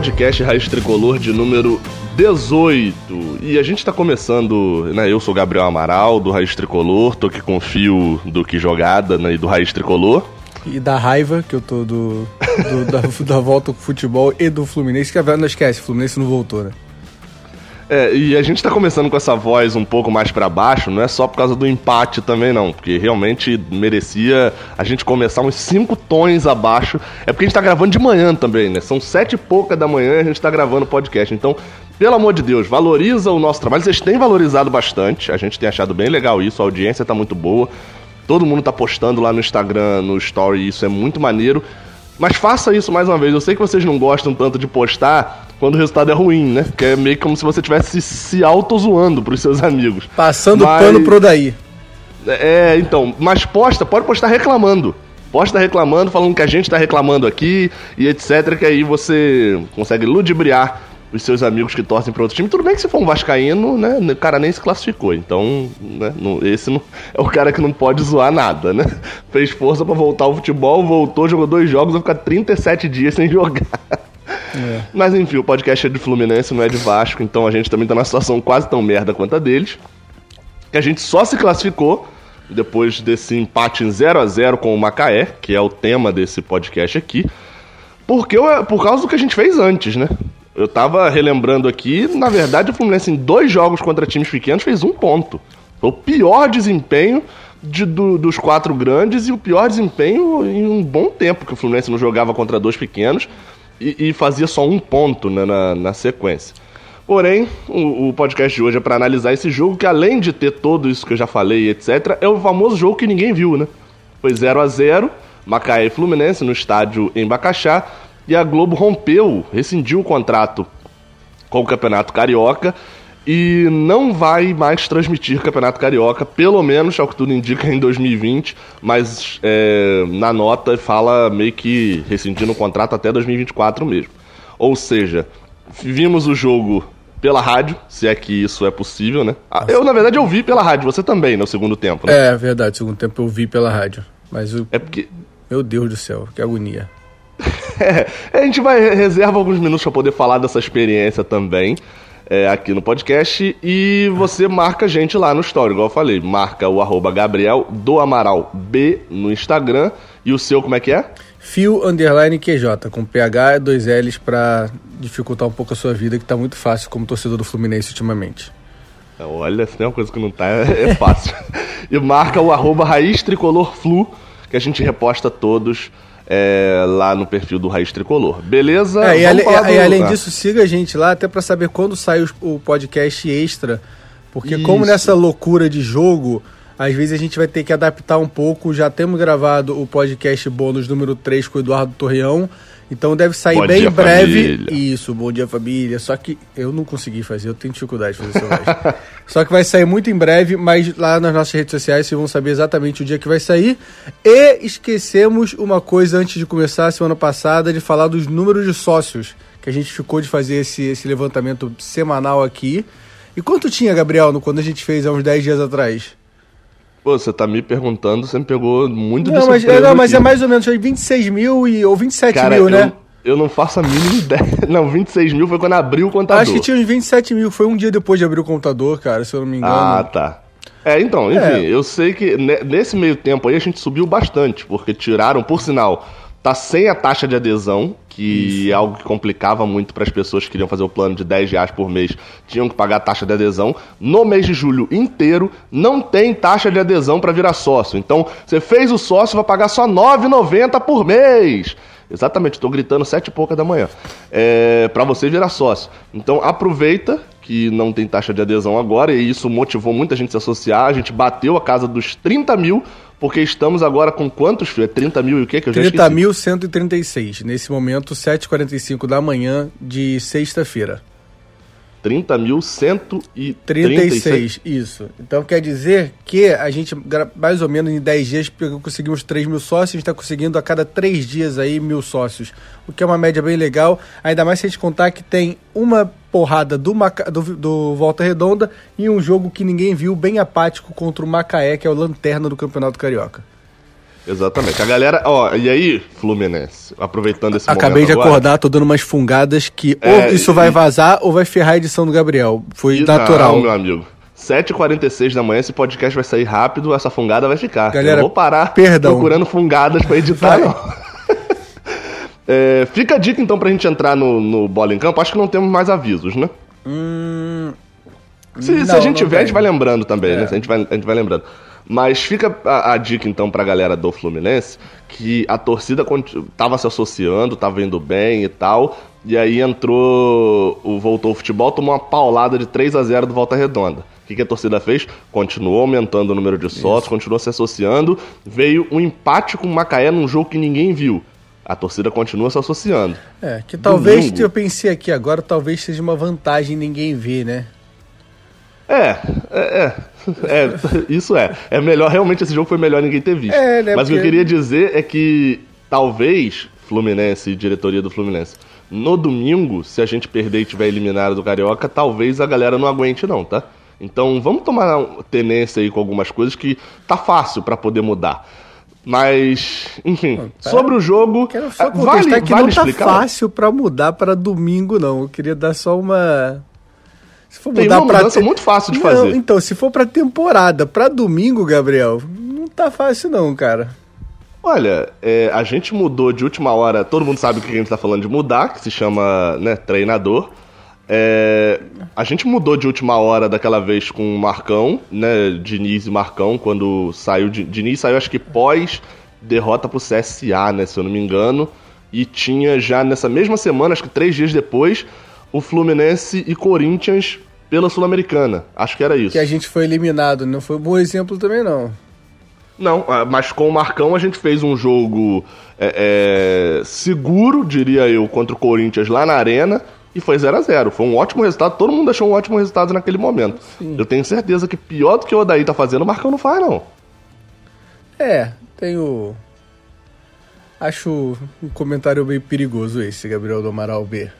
podcast Raiz Tricolor de número 18. E a gente tá começando, né? Eu sou Gabriel Amaral, do Raiz Tricolor, tô aqui com o fio do Que Jogada né, do Raiz Tricolor. E da raiva que eu tô do, do da, da volta com o futebol e do Fluminense, que a não esquece, o Fluminense não voltou, né? É, e a gente tá começando com essa voz um pouco mais para baixo, não é só por causa do empate também, não. Porque realmente merecia a gente começar uns cinco tons abaixo. É porque a gente tá gravando de manhã também, né? São sete e pouca da manhã e a gente tá gravando podcast. Então, pelo amor de Deus, valoriza o nosso trabalho. Vocês têm valorizado bastante, a gente tem achado bem legal isso, a audiência tá muito boa. Todo mundo tá postando lá no Instagram, no Story, isso é muito maneiro. Mas faça isso mais uma vez. Eu sei que vocês não gostam tanto de postar quando o resultado é ruim, né? Que é meio como se você estivesse se auto-zoando pros seus amigos. Passando mas... pano pro daí. É, então, mas posta, pode postar reclamando. Posta reclamando, falando que a gente tá reclamando aqui e etc. Que aí você consegue ludibriar os seus amigos que torcem para outro time. Tudo bem que se for um vascaíno, né, o cara nem se classificou. Então, né, esse não, é o cara que não pode zoar nada, né? Fez força para voltar ao futebol, voltou, jogou dois jogos, vai ficar 37 dias sem jogar. É. Mas enfim, o podcast é de Fluminense, não é de Vasco, então a gente também tá numa situação quase tão merda quanto a deles. Que a gente só se classificou depois desse empate em 0 a 0 com o Macaé, que é o tema desse podcast aqui. Porque por causa do que a gente fez antes, né? Eu tava relembrando aqui, na verdade, o Fluminense em dois jogos contra times pequenos fez um ponto. Foi o pior desempenho de, do, dos quatro grandes e o pior desempenho em um bom tempo que o Fluminense não jogava contra dois pequenos e, e fazia só um ponto né, na, na sequência. Porém, o, o, podcast de hoje é para analisar esse jogo que, além de ter tudo isso que eu já falei, etc., é o famoso jogo que ninguém viu, né? Foi 0 a 0 Macaé e Fluminense no estádio em Bacaxá e a Globo rompeu, rescindiu o contrato com o Campeonato Carioca e não vai mais transmitir Campeonato Carioca, pelo menos, ao que tudo indica, em 2020, mas é, na nota fala meio que rescindindo o contrato até 2024 mesmo. Ou seja, vimos o jogo pela rádio, se é que isso é possível, né? Ah, eu, na verdade, eu vi pela rádio, você também, no segundo tempo, né? É, verdade, no segundo tempo eu vi pela rádio. Mas o. É porque. Meu Deus do céu, que agonia. É, a gente vai reserva alguns minutos para poder falar dessa experiência também. É, aqui no podcast e você marca a gente lá no story, igual eu falei, marca o arroba Gabriel do Amaral B no Instagram e o seu como é que é? Fio underline QJ, com PH e dois L's para dificultar um pouco a sua vida, que tá muito fácil como torcedor do Fluminense ultimamente. Olha, se tem uma coisa que não tá, é, é fácil. e marca o arroba Raiz Tricolor Flu, que a gente reposta todos é, lá no perfil do Raiz Tricolor. Beleza? É, e, ale, do... e, além disso, siga a gente lá até para saber quando sai o, o, podcast extra. Porque Isso. como nessa loucura de jogo, às vezes a gente vai ter que adaptar um pouco. Já temos gravado o podcast bônus número 3 com o Eduardo Torreão. Então deve sair bom bem em breve. Família. Isso, bom dia família. Só que eu não consegui fazer, eu tenho dificuldade de fazer isso. Só que vai sair muito em breve, mas lá nas nossas redes sociais vocês vão saber exatamente o dia que vai sair. E esquecemos uma coisa antes de começar, semana passada, de falar dos números de sócios. Que a gente ficou de fazer esse, esse levantamento semanal aqui. E quanto tinha, Gabriel, no, quando a gente fez há uns 10 dias atrás? Pô, você tá me perguntando, você me pegou muito não, mas, Não, mas é mais ou menos, foi 26 mil e, ou 27 Cara, mil, né? Eu, eu não faço a mínima ideia. Não, 26 mil foi quando abriu o contador. Acho que tinha uns 27 mil, foi um dia depois de abrir o contador, cara, se eu não me engano. Ah, tá. É, então, enfim, é. eu sei que nesse meio tempo aí a gente subiu bastante, porque tiraram, por sinal, tá sem a taxa de adesão, que Isso. é algo que complicava muito para as pessoas que queriam fazer o plano de 10 reais por mês, tinham que pagar a taxa de adesão. No mês de julho inteiro, não tem taxa de adesão para virar sócio. Então, você fez o sócio, vai pagar só R$ 9,90 por mês. Exatamente, estou gritando sete e pouca da manhã. É, para você virar sócio. Então aproveita que não tem taxa de adesão agora, e isso motivou muita gente a se associar. A gente bateu a casa dos 30 mil porque estamos agora com quantos, filho? É 30 mil e o quê? Que eu 30.136. Nesse momento, 7h45 da manhã de sexta-feira. 30.136. Isso. Então quer dizer que a gente, mais ou menos em 10 dias, conseguimos 3 mil sócios, a gente está conseguindo a cada 3 dias aí mil sócios. O que é uma média bem legal. Ainda mais se a gente contar que tem uma porrada do, Maca... do, do Volta Redonda e um jogo que ninguém viu, bem apático, contra o Macaé, que é o lanterna do Campeonato Carioca. Exatamente. A galera, ó, e aí, Fluminense, aproveitando esse Acabei de agora, acordar, tô dando umas fungadas que É, ou isso vai e- vazar ou vai ferrar a edição do Gabriel. Foi e- natural. Não, meu amigo. 7h46 da manhã, esse podcast vai sair rápido, essa fungada vai ficar. Galera, Eu vou parar perdão. procurando fungadas pra editar, Vai. não. É, fica a dica então pra gente entrar no, no bola em campo. Acho que não temos mais avisos, né? Se, se Hum, Não, a gente tiver, a gente tem. vai lembrando também, É. né? A gente, vai, a gente vai lembrando. Mas fica a, a dica então pra galera do Fluminense que a torcida conti- tava se associando, tava indo bem e tal. E aí entrou, o voltou o futebol, tomou uma paulada de 3 a 0 do Volta Redonda. O que, que a torcida fez? Continuou aumentando o número de sócios, continuou se associando. Veio um empate com o Macaé num jogo que ninguém viu. A torcida continua se associando. É, que talvez, Domingo. eu pensei aqui agora, talvez seja uma vantagem ninguém ver, né? É, é, é, é, isso é. É melhor, realmente esse jogo foi melhor ninguém ter visto. É, né, Mas o que eu porque- queria dizer é que talvez Fluminense diretoria do Fluminense, no domingo, se a gente perder e tiver eliminado do Carioca, talvez a galera não aguente não, tá? Então vamos tomar tenência aí com algumas coisas que tá fácil pra poder mudar. Mas, enfim, sobre o jogo, Quero só ah, contestar que não tá explicar? fácil pra mudar pra domingo, não. Eu queria dar só uma. Se for Tem mudar uma pra mudança te- muito fácil de Não, fazer. então, se for pra temporada, pra domingo, Gabriel, não tá fácil, não, cara. Olha, é, a gente mudou de última hora, todo mundo sabe o que a gente tá falando de mudar, que se chama né, treinador. É, a gente mudou de última hora daquela vez com o Marcão, né? Diniz e Marcão, quando saiu. Di- Diniz saiu, acho que pós derrota pro CSA, né? Se eu não me engano. E tinha já nessa mesma semana, acho que três dias depois, o Fluminense e Corinthians pela Sul-Americana. Acho que era isso. Que a gente foi eliminado, não foi um bom exemplo também, não. Não, ah, mas com o Marcão a gente fez um jogo é, é, seguro, diria eu, contra o Corinthians lá na Arena e foi 0 a 0 Foi um ótimo resultado, todo mundo achou um ótimo resultado naquele momento. Eu tenho certeza que pior do que o Odaí tá fazendo, o Marcão não faz, não. É, tenho. Acho um comentário meio perigoso esse, Gabriel do Amaral B.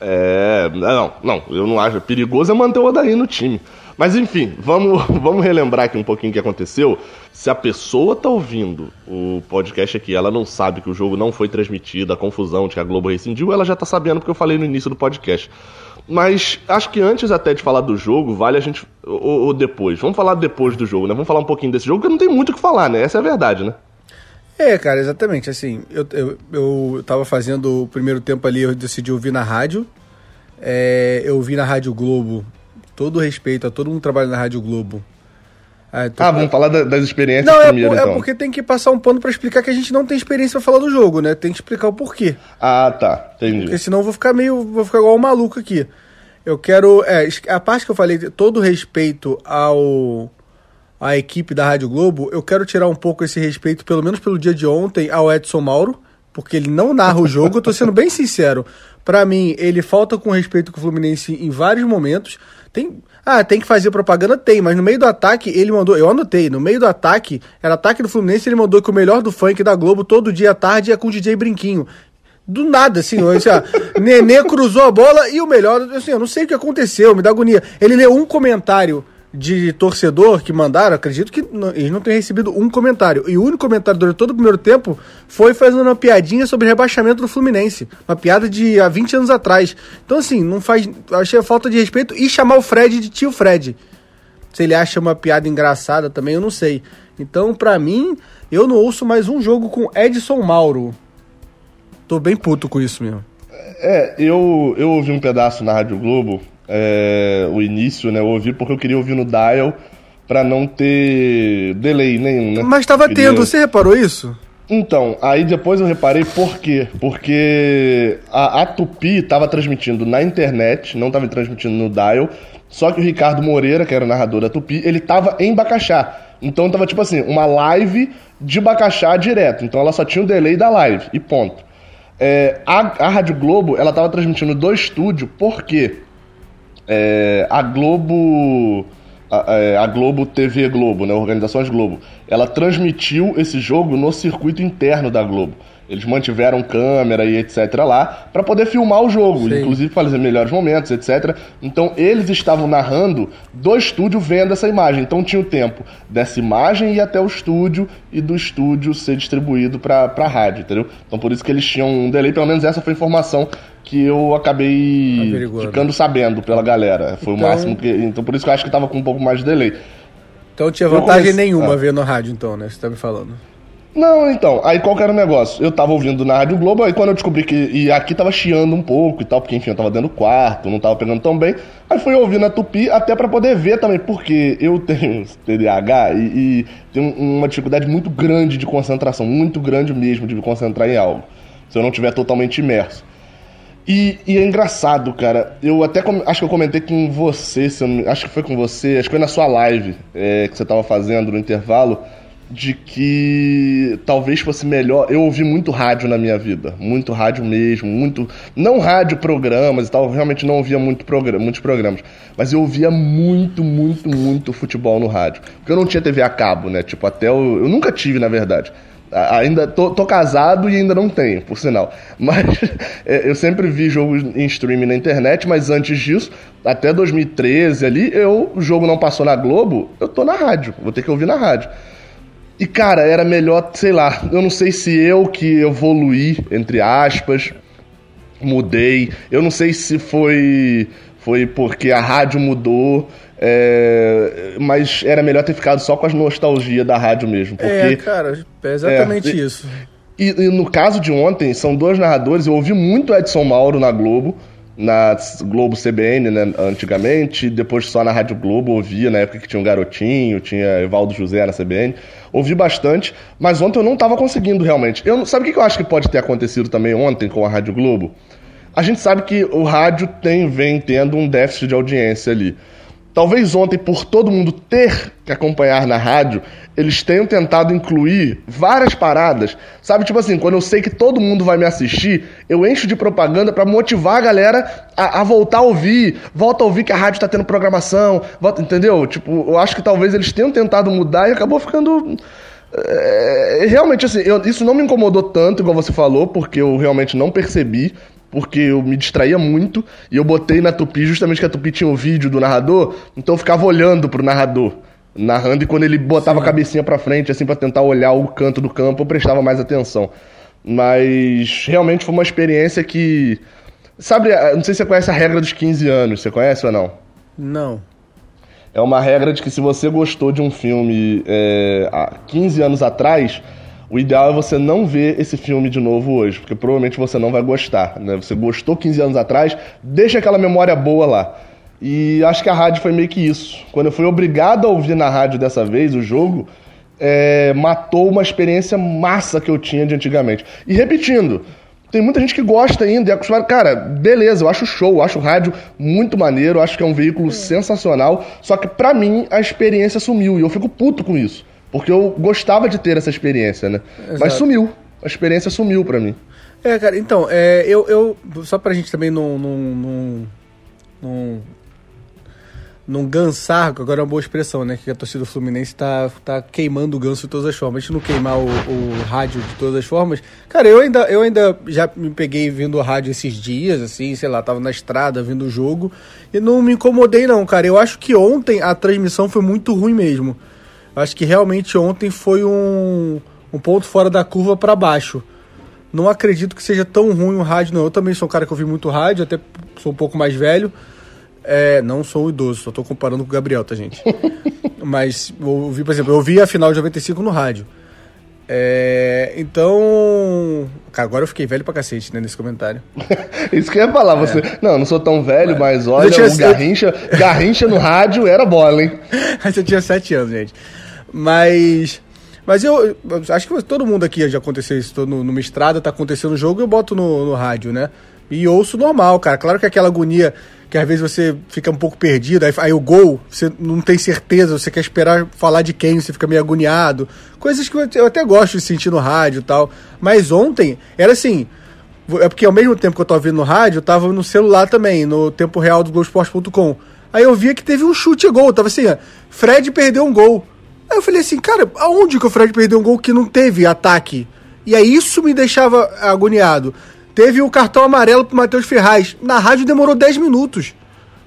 É, não, não, eu não acho. Perigoso é manter o Odaí no time. Mas enfim, vamos, vamos relembrar aqui um pouquinho o que aconteceu. Se a pessoa tá ouvindo o podcast aqui, ela não sabe que o jogo não foi transmitido, a confusão de que a Globo rescindiu, ela já tá sabendo porque eu falei no início do podcast. Mas acho que antes até de falar do jogo, vale a gente. Ou, ou depois. Vamos falar depois do jogo, né? Vamos falar um pouquinho desse jogo, porque não tem muito o que falar, né? Essa é a verdade, né? É, cara, exatamente. Assim, eu, eu, eu tava fazendo o primeiro tempo ali, eu decidi ouvir na rádio. É, eu ouvi na Rádio Globo. Todo respeito a todo mundo que trabalha na Rádio Globo. Ah, Ah, vamos falar da- das experiências Não, é, primeiro, é então. porque tem que passar um pano pra explicar que a gente não tem experiência pra falar do jogo, né? Tem que explicar o porquê. Ah, tá. Entendi. Porque senão eu vou ficar meio. vou ficar igual um maluco aqui. Eu quero. É, a parte que eu falei, todo respeito ao. À equipe da Rádio Globo, eu quero tirar um pouco esse respeito, pelo menos pelo dia de ontem, ao Edson Mauro, porque ele não narra o jogo, eu tô sendo bem sincero. Pra mim, ele falta com respeito com o Fluminense em vários momentos. Tem. Ah, tem que fazer propaganda? Tem, mas no meio do ataque ele mandou. Eu anotei, no meio do ataque, era ataque do Fluminense, ele mandou que o melhor do funk da Globo todo dia à tarde é com o DJ Brinquinho. Do nada, assim, assim ó, Nenê cruzou a bola e o melhor, assim, eu não sei o que aconteceu, me dá agonia. Ele leu um comentário de torcedor que mandaram, acredito que não, eles não tenham recebido um comentário. E o único comentário durante todo o primeiro tempo foi fazendo uma piadinha sobre rebaixamento do Fluminense. Uma piada de há 20 anos atrás. Então, assim, não faz. Achei falta de respeito e chamar o Fred de tio Fred. Se ele acha uma piada engraçada também, eu não sei. Então, pra mim, eu não ouço mais um jogo com Edson Mauro. Tô bem puto com isso mesmo. É, eu, eu ouvi um pedaço na Rádio Globo, é, o início, né? Eu ouvi porque eu queria ouvir no dial pra não ter delay nenhum, né? Mas tava Queria- tendo, você reparou isso? Então, aí depois eu reparei por quê? Porque a, a Tupi tava transmitindo na internet, não tava transmitindo no dial, só que o Ricardo Moreira, que era o narrador da Tupi, ele tava em Bacaxá. Então tava tipo assim, uma live de Bacaxá direto. Então ela só tinha o delay da live, e ponto. É, a, a Rádio Globo, ela tava transmitindo do estúdio, por quê? É, a Globo. A, é, a Globo TV Globo, né? Organizações Globo. Ela transmitiu esse jogo no circuito interno da Globo. Eles mantiveram câmera e etc lá para poder filmar o jogo, Sim. inclusive fazer melhores momentos, etc. Então eles estavam narrando do estúdio vendo essa imagem. Então tinha o tempo dessa imagem ir até o estúdio e do estúdio ser distribuído para a rádio, entendeu? Então por isso que eles tinham um delay, pelo menos essa foi a informação que eu acabei Averiguando. ficando sabendo pela galera. Foi então... o máximo que. Então por isso que eu acho que tava com um pouco mais de delay. Então tinha vantagem comecei... nenhuma ah. ver no rádio, então, né? Você tá me falando. Não, então, aí qual que era o negócio? Eu tava ouvindo na Rádio Globo, aí quando eu descobri que. E aqui tava chiando um pouco e tal, porque enfim, eu tava dentro do quarto, não tava pegando tão bem. Aí fui ouvir na Tupi até para poder ver também, porque eu tenho TDAH e, e tenho uma dificuldade muito grande de concentração, muito grande mesmo de me concentrar em algo, se eu não estiver totalmente imerso. E, e, é engraçado, cara. Eu até acho que eu comentei com você, eu, acho que foi com você, acho que foi na sua live é, que você tava fazendo no intervalo, de que talvez fosse melhor. Eu ouvi muito rádio na minha vida, muito rádio mesmo, muito. Não rádio programas e tal, realmente não ouvia muito programa, muitos programas, mas eu ouvia muito, muito, muito futebol no rádio. Porque eu não tinha TV a cabo, né? Tipo, até eu, eu nunca tive, na verdade. Ainda tô, tô, casado e ainda não tenho, por sinal. Mas é, eu sempre vi jogos em streaming na internet, mas antes disso, até 2013 ali, eu, o jogo não passou na Globo, eu tô na rádio, vou ter que ouvir na rádio. E cara, era melhor, sei lá, eu não sei se eu que evoluí, entre aspas, mudei, eu não sei se foi foi porque a rádio mudou, é, mas era melhor ter ficado só com as nostalgias da rádio mesmo. Porque, é, cara, é exatamente é, isso. E, e, no caso de ontem, são dois narradores, eu ouvi muito Edson Mauro na Globo, na Globo CBN, né, antigamente, depois só na Rádio Globo, ouvia na época que tinha um garotinho, tinha Evaldo José na CBN, ouvi bastante, mas ontem eu não estava conseguindo realmente. Eu, sabe o que eu acho que pode ter acontecido também ontem com a Rádio Globo? A gente sabe que o rádio tem, vem tendo um déficit de audiência ali. Talvez ontem, por todo mundo ter que acompanhar na rádio, eles tenham tentado incluir várias paradas. Sabe, tipo assim, quando eu sei que todo mundo vai me assistir, eu encho de propaganda para motivar a galera a, a, voltar a ouvir. Volta a ouvir que a rádio tá tendo programação. Volta, entendeu? Tipo, eu acho que talvez eles tenham tentado mudar e acabou ficando. É, realmente, assim, eu, isso não me incomodou tanto, igual você falou, porque eu realmente não percebi porque eu me distraía muito e eu botei na Tupi justamente que a Tupi tinha o um vídeo do narrador, então eu ficava olhando pro narrador, narrando e quando ele botava Sim. a cabecinha para frente assim para tentar olhar o canto do campo, eu prestava mais atenção. Mas realmente foi uma experiência que sabe, não sei se você conhece a regra dos 15 anos, você conhece ou não? Não. É uma regra de que se você gostou de um filme é, há 15 anos atrás, o ideal é você não ver esse filme de novo hoje, porque provavelmente você não vai gostar. Né? Você gostou 15 anos atrás, deixa aquela memória boa lá. E acho que a rádio foi meio que isso. Quando eu fui obrigado a ouvir na rádio dessa vez o jogo, é, matou uma experiência massa que eu tinha de antigamente. E repetindo, tem muita gente que gosta ainda e é acostumado. Cara, beleza, eu acho show, eu acho o rádio muito maneiro, acho que é um veículo sensacional. Só que pra mim a experiência sumiu e eu fico puto com isso. Porque eu gostava de ter essa experiência, né? Exato. Mas sumiu. A experiência sumiu para mim. É, cara, então, é, eu, eu. Só pra gente também não. não, não, não gansar, agora é uma boa expressão, né? Que a torcida do Fluminense tá, tá queimando o ganso de todas as formas. A gente não queimar o, o, rádio de todas as formas. Cara, eu ainda, eu ainda já me peguei vindo o rádio esses dias, assim, sei lá, tava na estrada vindo o jogo. E não me incomodei, não, cara. Eu acho que ontem a transmissão foi muito ruim mesmo. Acho que realmente ontem foi um, um ponto fora da curva para baixo. Não acredito que seja tão ruim o rádio, não. Eu também sou um cara que ouvi muito rádio, até sou um pouco mais velho. É, não sou um idoso, só tô comparando com o Gabriel, tá, gente? Mas ouvi, por exemplo, eu ouvi a final de 95 no rádio. É, então. Cara, agora eu fiquei velho pra cacete, né, nesse comentário. Isso que eu ia falar, você. É. Não, não sou tão velho, mas, mas olha, tinha... o Garrincha, Garrincha no rádio era bola, hein? Mas eu tinha sete anos, gente. Mas. Mas eu, eu, acho que todo mundo aqui já aconteceu isso. Tô no, numa estrada, tá acontecendo o jogo, eu boto no, no rádio, né? E ouço normal, cara. Claro que aquela agonia que às vezes você fica um pouco perdido, aí, aí, o gol, você não tem certeza, você quer esperar falar de quem, você fica meio agoniado. Coisas que eu até gosto de sentir no rádio e tal. Mas ontem, era assim. É porque ao mesmo tempo que eu tava ouvindo no rádio, eu tava no celular também, no tempo real do Globoesporte.com. Aí eu via que teve um chute gol. Tava assim, ó, Fred perdeu um gol. Aí eu falei assim, cara, aonde que o Fred perdeu um gol que não teve ataque? E aí isso me deixava agoniado. Teve o cartão amarelo pro Matheus Ferraz. Na rádio demorou 10 minutos.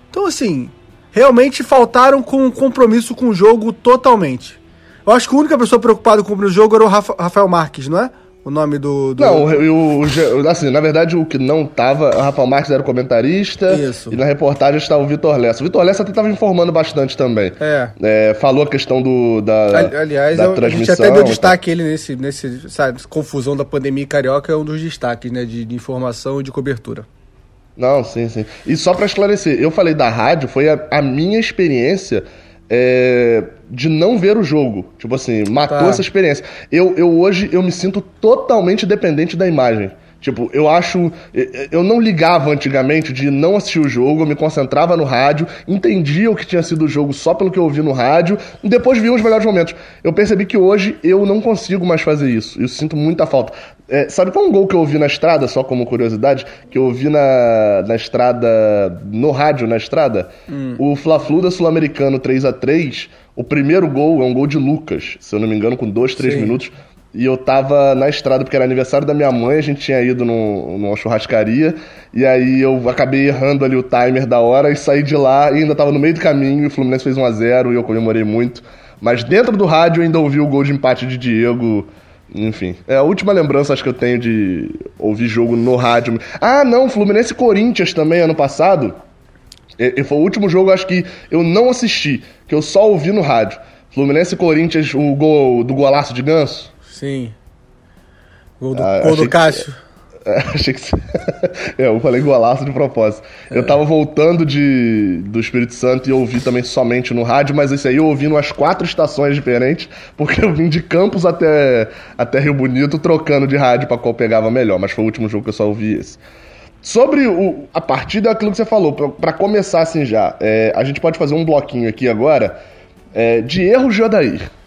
Então, assim, realmente faltaram com um compromisso com o jogo totalmente. Eu acho que a única pessoa preocupada com o jogo era o Rafael Marques, não é? O nome do. do... Não, o, assim, na verdade, o que não tava, o Rafael Marques era o comentarista. Isso. E na reportagem está o Vitor Lessa. O Vitor Lessa até estava informando bastante também. É. é. Falou a questão do, da, Aliás, da eu, transmissão. A gente até deu destaque ele nesse, nesse sabe, confusão da pandemia carioca, é um dos destaques, né, de, de informação e de cobertura. Não, sim, sim. E só para esclarecer, eu falei da rádio, foi a, a minha experiência é, de não ver o jogo. Tipo assim, matou tá. essa experiência. Eu, eu hoje eu me sinto totalmente dependente da imagem. Tipo, eu acho. Eu não ligava antigamente de não assistir o jogo, eu me concentrava no rádio, entendia o que tinha sido o jogo só pelo que eu ouvi no rádio, e depois via os melhores momentos. Eu percebi que hoje eu não consigo mais fazer isso. Eu sinto muita falta. É, sabe qual é um gol que eu ouvi na estrada, só como curiosidade? Que eu ouvi na, na estrada, no rádio na estrada? Hum. O Fla-Flu da Sul-Americano 3 a 3 o primeiro gol é um gol de Lucas, se eu não me engano, com 2, 3 minutos. E eu tava na estrada, porque era aniversário da minha mãe, a gente tinha ido no, numa churrascaria, e aí eu acabei errando ali o timer da hora e saí de lá e ainda tava no meio do caminho, e o Fluminense fez 1 a 0 e eu comemorei muito. Mas dentro do rádio eu ainda ouvi o gol de empate de Diego enfim, é a última lembrança acho que eu tenho de ouvir jogo no rádio. Ah, não, Fluminense Corinthians também ano passado. E, foi o último jogo acho que eu não assisti, que eu só ouvi no rádio. Fluminense Corinthians, o gol do golaço de Ganso. Sim. Gol do, ah, gol do Cássio. Que... É, achei que. é, eu falei golaço de propósito. É. Eu tava voltando de, do Espírito Santo e ouvi também somente no rádio, mas esse aí eu ouvi umas quatro estações diferentes, porque eu vim de Campos até, até Rio Bonito trocando de rádio para qual pegava melhor, mas foi o último jogo que eu só ouvi esse. Sobre o, a partida, aquilo que você falou, para começar assim já, é, a gente pode fazer um bloquinho aqui agora é, de erros de Odair.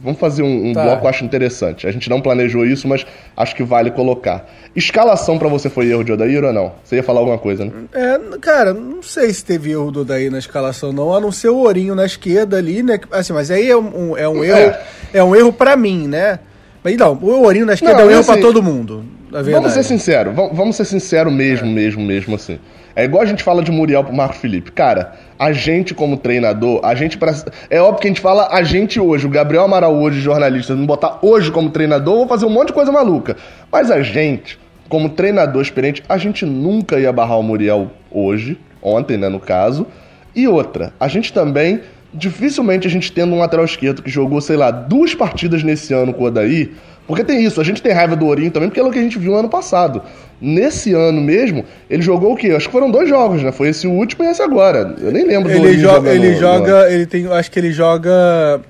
Vamos fazer um, um tá. bloco, acho interessante. A gente não planejou isso, mas acho que vale colocar. Escalação para você foi erro de Odair ou não? Você ia falar alguma coisa, né? É, cara, não sei se teve erro do Odair na escalação, não, a não ser o Ourinho na esquerda ali, né? Assim, mas aí é um, é um erro. É, é um erro para mim, né? Mas não, o Ourinho na esquerda não, é um erro assim, para todo mundo. Vamos ser sinceros, vamos ser sinceros mesmo, é. mesmo, mesmo assim. É igual a gente fala de Muriel pro Marco Felipe. Cara, a gente como treinador, a gente pra... é óbvio que a gente fala a gente hoje, o Gabriel Amaral hoje, jornalista, não botar hoje como treinador, vou fazer um monte de coisa maluca. Mas a gente, como treinador experiente, a gente nunca ia barrar o Muriel hoje, ontem, né, no caso. E outra, a gente também dificilmente a gente tendo um lateral esquerdo que jogou, sei lá, duas partidas nesse ano com o Odaí, porque tem isso, a gente tem raiva do Ourinho também, porque é o que a gente viu no ano passado. Nesse ano mesmo, ele jogou o quê? Acho que foram dois jogos, né? Foi esse último e esse agora. Eu nem lembro ele do joga, Ele no, joga, no... ele tem, acho que ele joga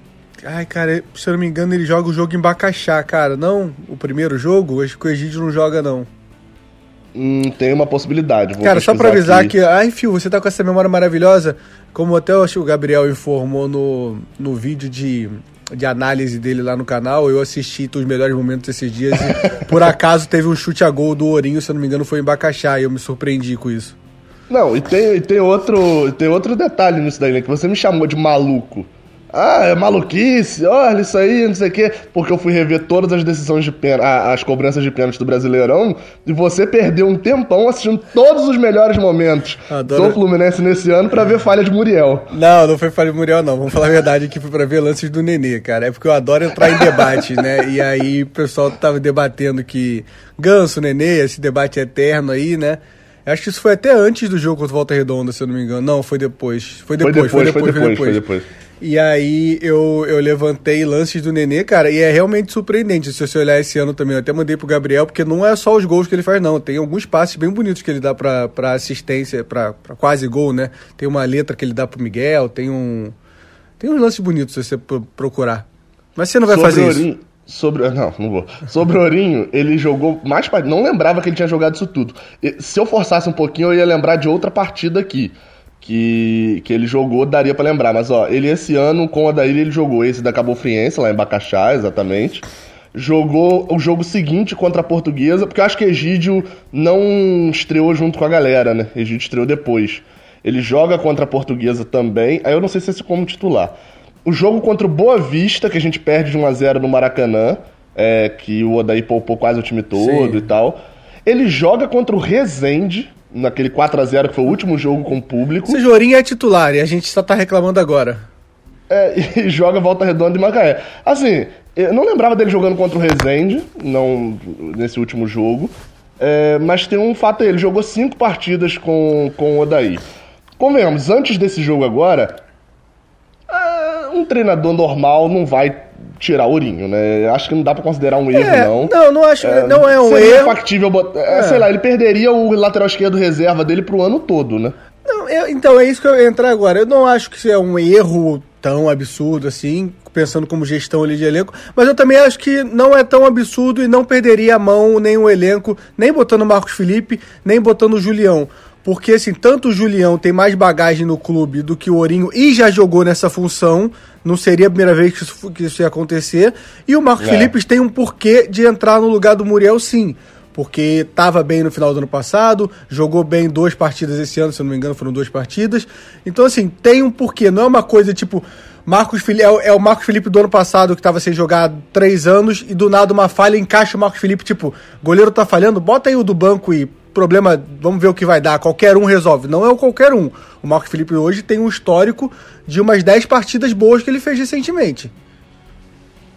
Ai, cara, se eu não me engano, ele joga o jogo em Bacaxá, cara. Não, o primeiro jogo, acho que o Egídio não joga, não. Hum, tem uma possibilidade. cara, só pra avisar aqui. que. Ai, Fio, você tá com essa memória maravilhosa. Como até acho que o Gabriel informou no, no vídeo de de análise dele lá no canal, eu assisti os melhores momentos esses dias e por acaso teve um chute a gol do Ourinho, se eu não me engano, foi em Bacaxá e eu me surpreendi com isso. Não, e tem, e tem, outro, tem outro detalhe nisso daí, né? Que você me chamou de maluco. Ah, é maluquice, olha isso aí, não sei o quê. Porque eu fui rever todas as decisões de pênalti, as cobranças de pênalti do Brasileirão, e você perdeu um tempão assistindo todos os melhores momentos Adoro... do Fluminense nesse ano para ver falha de Muriel. Não, não foi falha de Muriel, não. Vamos falar a verdade aqui, foi pra ver lances do Nenê, cara. É porque eu adoro entrar em debate, né? E aí o pessoal tava debatendo que Ganso, Nenê, esse debate eterno aí, né? Acho que isso foi até antes do jogo contra o Volta Redonda, se eu não me engano. Não, foi depois. Foi depois, foi depois, foi depois. Foi depois, foi depois. E aí eu, eu levantei lances do Nenê, cara, e é realmente surpreendente. Se você olhar esse ano também, eu até mandei pro Gabriel, porque não é só os gols que ele faz, não. Tem alguns passes bem bonitos que ele dá pra, pra assistência, pra, pra quase gol, né? Tem uma letra que ele dá pro Miguel, tem um. Tem uns lances bonitos se você procurar. Mas você não vai Sobre fazer isso. Sobre. Não, não vou. Sobre o Ourinho, ele jogou mais. Não lembrava que ele tinha jogado isso tudo. Se eu forçasse um pouquinho, eu ia lembrar de outra partida aqui que, que ele jogou, daria para lembrar. Mas, ó, ele esse ano, com a Daíra, ele jogou esse da Cabo Friense, lá em Bacaxá, exatamente. Jogou o jogo seguinte contra a Portuguesa, porque eu acho que Egídio não estreou junto com a galera, né? Egídio estreou depois. Ele joga contra a Portuguesa também, aí eu não sei se esse como titular. O jogo contra o Boa Vista, que a gente perde de 1 a 0 no Maracanã, é, que o Odaí poupou quase o time todo Sim. e tal. Ele joga contra o Rezende, naquele 4 a 0 que foi o último jogo com o público. Esse Jorinho é titular e a gente só tá reclamando agora. É, e joga Volta Redonda e Macaé. Assim, eu não lembrava dele jogando contra o Rezende, não nesse último jogo. É, mas tem um fato aí, ele jogou cinco partidas com, com o Odaí. Convenhamos, antes desse jogo agora, um treinador normal não vai tirar Ourinho, né? Acho que não dá para considerar um erro, é, não. Não, não acho, é, não é um seria erro. factível botar, é, sei lá, ele perderia o lateral esquerdo reserva dele pro ano todo, né? Não, eu, então é isso que eu ia entrar agora. Eu não acho que isso é um erro tão absurdo assim, pensando como gestão ali de elenco, mas eu também acho que não é tão absurdo e não perderia a mão nem o elenco, nem botando o Marcos Felipe, nem botando o Julião. Porque, assim, tanto o Julião tem mais bagagem no clube do que o Ourinho e já jogou nessa função, não seria a primeira vez que isso, que isso ia acontecer. E o Marcos é. Felipe tem um porquê de entrar no lugar do Muriel, sim porque estava bem no final do ano passado, jogou bem duas partidas esse ano, se eu não me engano, foram duas partidas. Então, assim, tem um porquê, não é uma coisa tipo. Marcos Felipe, é, é o Marcos Felipe do ano passado que estava sem jogar três anos e do nada uma falha encaixa o Marcos Felipe, tipo, goleiro tá falhando, bota aí o do banco e problema, vamos ver o que vai dar, qualquer um resolve. Não é o qualquer um. O Marcos Felipe hoje tem um histórico de umas 10 partidas boas que ele fez recentemente.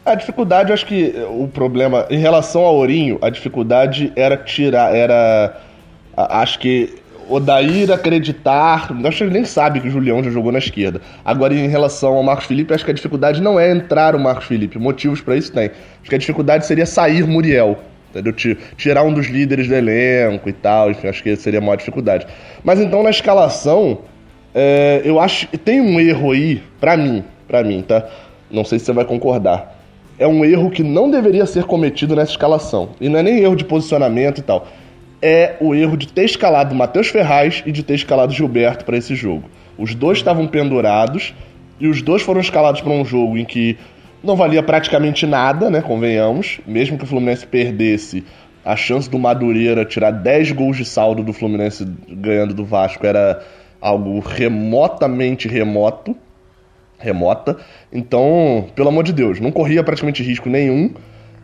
A dificuldade, eu acho que o problema, em relação ao Ourinho, a dificuldade era tirar, era. Acho que Odair acreditar. Acho que ele nem sabe que o Julião já jogou na esquerda. Agora, em relação ao Marcos Felipe, acho que a dificuldade não é entrar o Marcos Felipe. Motivos para isso tem. Acho que a dificuldade seria sair Muriel. Entendeu? Tirar um dos líderes do elenco e tal. Enfim, acho que seria a maior dificuldade. Mas então, na escalação, é, eu acho que tem um erro aí, pra mim, pra mim, tá? Não sei se você vai concordar é um erro que não deveria ser cometido nessa escalação. E não é nem erro de posicionamento e tal. É o erro de ter escalado Matheus Ferraz e de ter escalado Gilberto para esse jogo. Os dois estavam pendurados e os dois foram escalados para um jogo em que não valia praticamente nada, né? Convenhamos. Mesmo que o Fluminense perdesse, a chance do Madureira tirar 10 gols de saldo do Fluminense ganhando do Vasco era algo remotamente remoto remota. Então, pelo amor de Deus, não corria praticamente risco nenhum.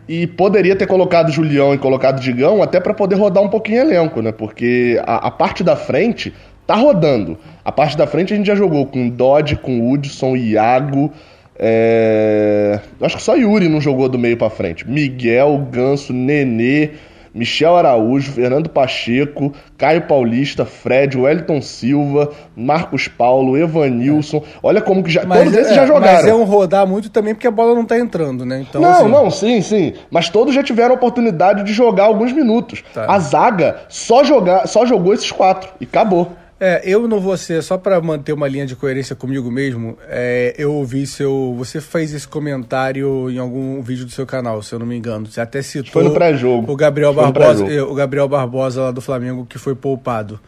E poderia ter colocado Julião e colocado Digão até para poder rodar um pouquinho elenco, né? Porque a, a, parte da frente tá rodando. A parte da frente a gente já jogou com Dodge, com Hudson, Iago. É... Acho que só Yuri não jogou do meio para frente. Miguel, Ganso, Nenê. Michel Araújo, Fernando Pacheco, Caio Paulista, Fred, Wellington Silva, Marcos Paulo, Evanilson. Olha como que já. Mas todos é, esses já jogaram. Mas é um rodar muito também porque a bola não tá entrando, né? Então, não, assim... não, sim, sim. Mas todos já tiveram a oportunidade de jogar alguns minutos. Tá. A zaga só, jogar, só jogou esses quatro e acabou. É, eu não vou ser, só para manter uma linha de coerência comigo mesmo, é, eu ouvi seu. Você fez esse comentário em algum vídeo do seu canal, se eu não me engano. Você até citou. Foi no pré-jogo. O Gabriel Barbosa. O Gabriel Barbosa lá do Flamengo que foi poupado.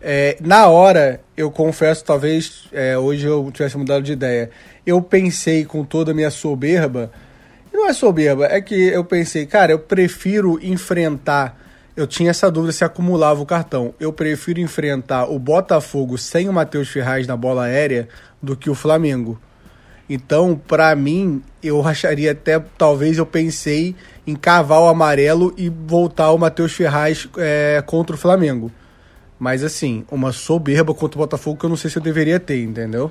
É, na hora, eu confesso, talvez é, hoje eu tivesse mudado de ideia. Eu pensei com toda a minha soberba. Não é soberba, é que eu pensei, cara, eu prefiro enfrentar eu tinha essa dúvida se acumulava o cartão. Eu prefiro enfrentar o Botafogo sem o Matheus Ferraz na bola aérea do que o Flamengo. Então, para mim, eu acharia até, talvez eu pensei em cavar o amarelo e voltar o Matheus Ferraz é, contra o Flamengo. Mas assim, uma soberba contra o Botafogo que eu não sei se eu deveria ter, entendeu?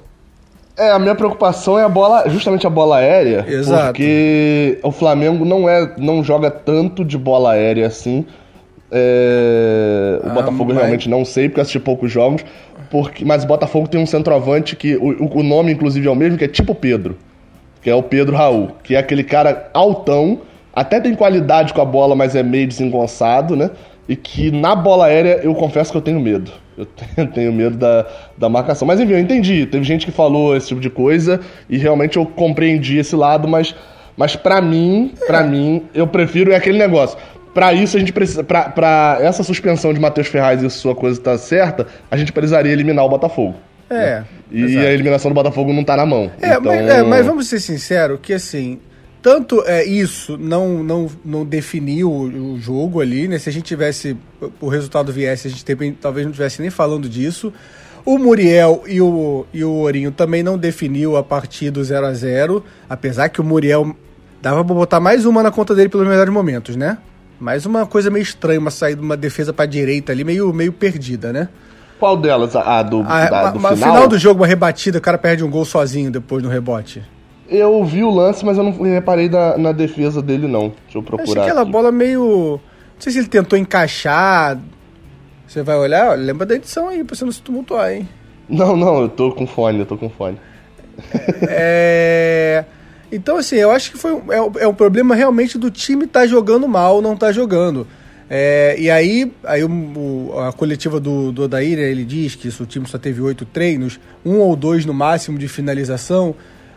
É, a minha preocupação é a bola, justamente a bola aérea, Exato. porque o Flamengo não é, não joga tanto de bola aérea assim. É, o ah, Botafogo mas... realmente não sei, porque assisti poucos jogos. Porque, mas o Botafogo tem um centroavante que o, o nome, inclusive, é o mesmo, que é tipo Pedro. Que é o Pedro Raul. Que é aquele cara altão, até tem qualidade com a bola, mas é meio desengonçado, né? E que na bola aérea eu confesso que eu tenho medo. Eu tenho, tenho medo da, da marcação. Mas enfim, eu entendi. Teve gente que falou esse tipo de coisa e realmente eu compreendi esse lado, mas. Mas para mim, para mim, eu prefiro é aquele negócio. Para isso, a gente precisa. Para essa suspensão de Matheus Ferraz e sua coisa estar tá certa, a gente precisaria eliminar o Botafogo. É. Né? E exato. a eliminação do Botafogo não tá na mão. É, então... mas, é, mas vamos ser sinceros que assim. Tanto é isso não, não, não definiu o, o jogo ali, né? Se a gente tivesse. O resultado viesse, a gente talvez não tivesse nem falando disso. O Muriel e o, e o Ourinho também não definiu a partir do 0 a 0 apesar que o Muriel Dava pra botar mais uma na conta dele pelos melhores momentos, né? Mais uma coisa meio estranha, uma saída, uma defesa pra direita ali, meio, meio perdida, né? Qual delas? A do, a, da, do final? final do jogo, uma rebatida, o cara perde um gol sozinho depois no rebote. Eu vi o lance, mas eu não reparei na, na defesa dele, não. Deixa eu procurar. Acho aquela aqui. bola meio. Não sei se ele tentou encaixar. Você vai olhar, lembra da edição aí pra você não se tumultuar, hein? Não, não, eu tô com fone, eu tô com fone. é. Então, assim, eu acho que foi é, é um problema realmente do time tá jogando mal, não tá jogando. É, e aí, aí o, a coletiva do, do Odair, ele diz que isso, o time só teve oito treinos, um ou dois no máximo de finalização.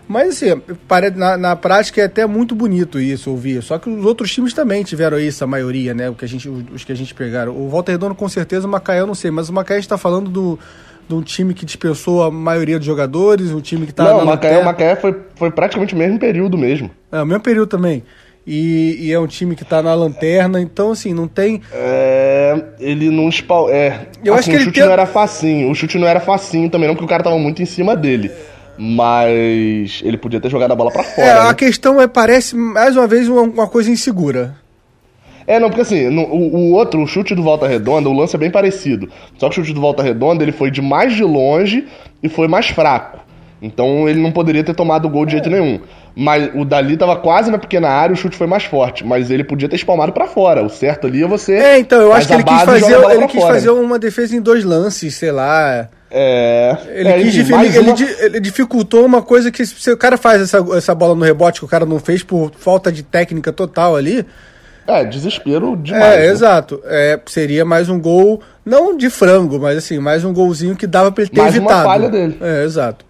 Mas assim, na, na prática é até muito bonito isso ouvir. Só que os outros times também tiveram isso, a maioria, né? O que a gente, os que a gente pegaram. O Walter Redondo, com certeza, o Macaé eu não sei, mas o Macaé está falando do, de um time que dispensou a maioria dos jogadores, um time que está. Não, o Macaé, o Macaé foi, foi praticamente o mesmo período mesmo. É, o mesmo período também. E, e, é um time que tá na lanterna, então assim, não tem. É. Ele não espal. É. Eu assim, acho que o chute tem... não era facinho. O chute não era facinho também, não, porque o cara tava muito em cima dele. Mas ele podia ter jogado a bola para fora. É, né? a questão é, parece, mais uma vez, uma, uma coisa insegura. É, não, porque assim, no, o, o, outro, o chute do Volta Redonda, o lance é bem parecido. Só que o chute do Volta Redonda, ele foi de mais de longe e foi mais fraco. Então ele não poderia ter tomado o gol de jeito nenhum. Mas o Dali tava quase na pequena área, o chute foi mais forte. Mas ele podia ter espalmado para fora. O certo ali é você. É, então, eu acho que ele quis fazer, ele quis fazer uma defesa em dois lances, sei lá. É. Ele, é, quis enfim, ele, uma... ele, dificultou uma coisa que se o cara faz essa, essa bola no rebote que o cara não fez por falta de técnica total ali. É, desespero demais. É, né? exato. É, seria mais um gol, não de frango, mas assim, mais um golzinho que dava pra ele ter mais evitado. uma falha dele. É, exato.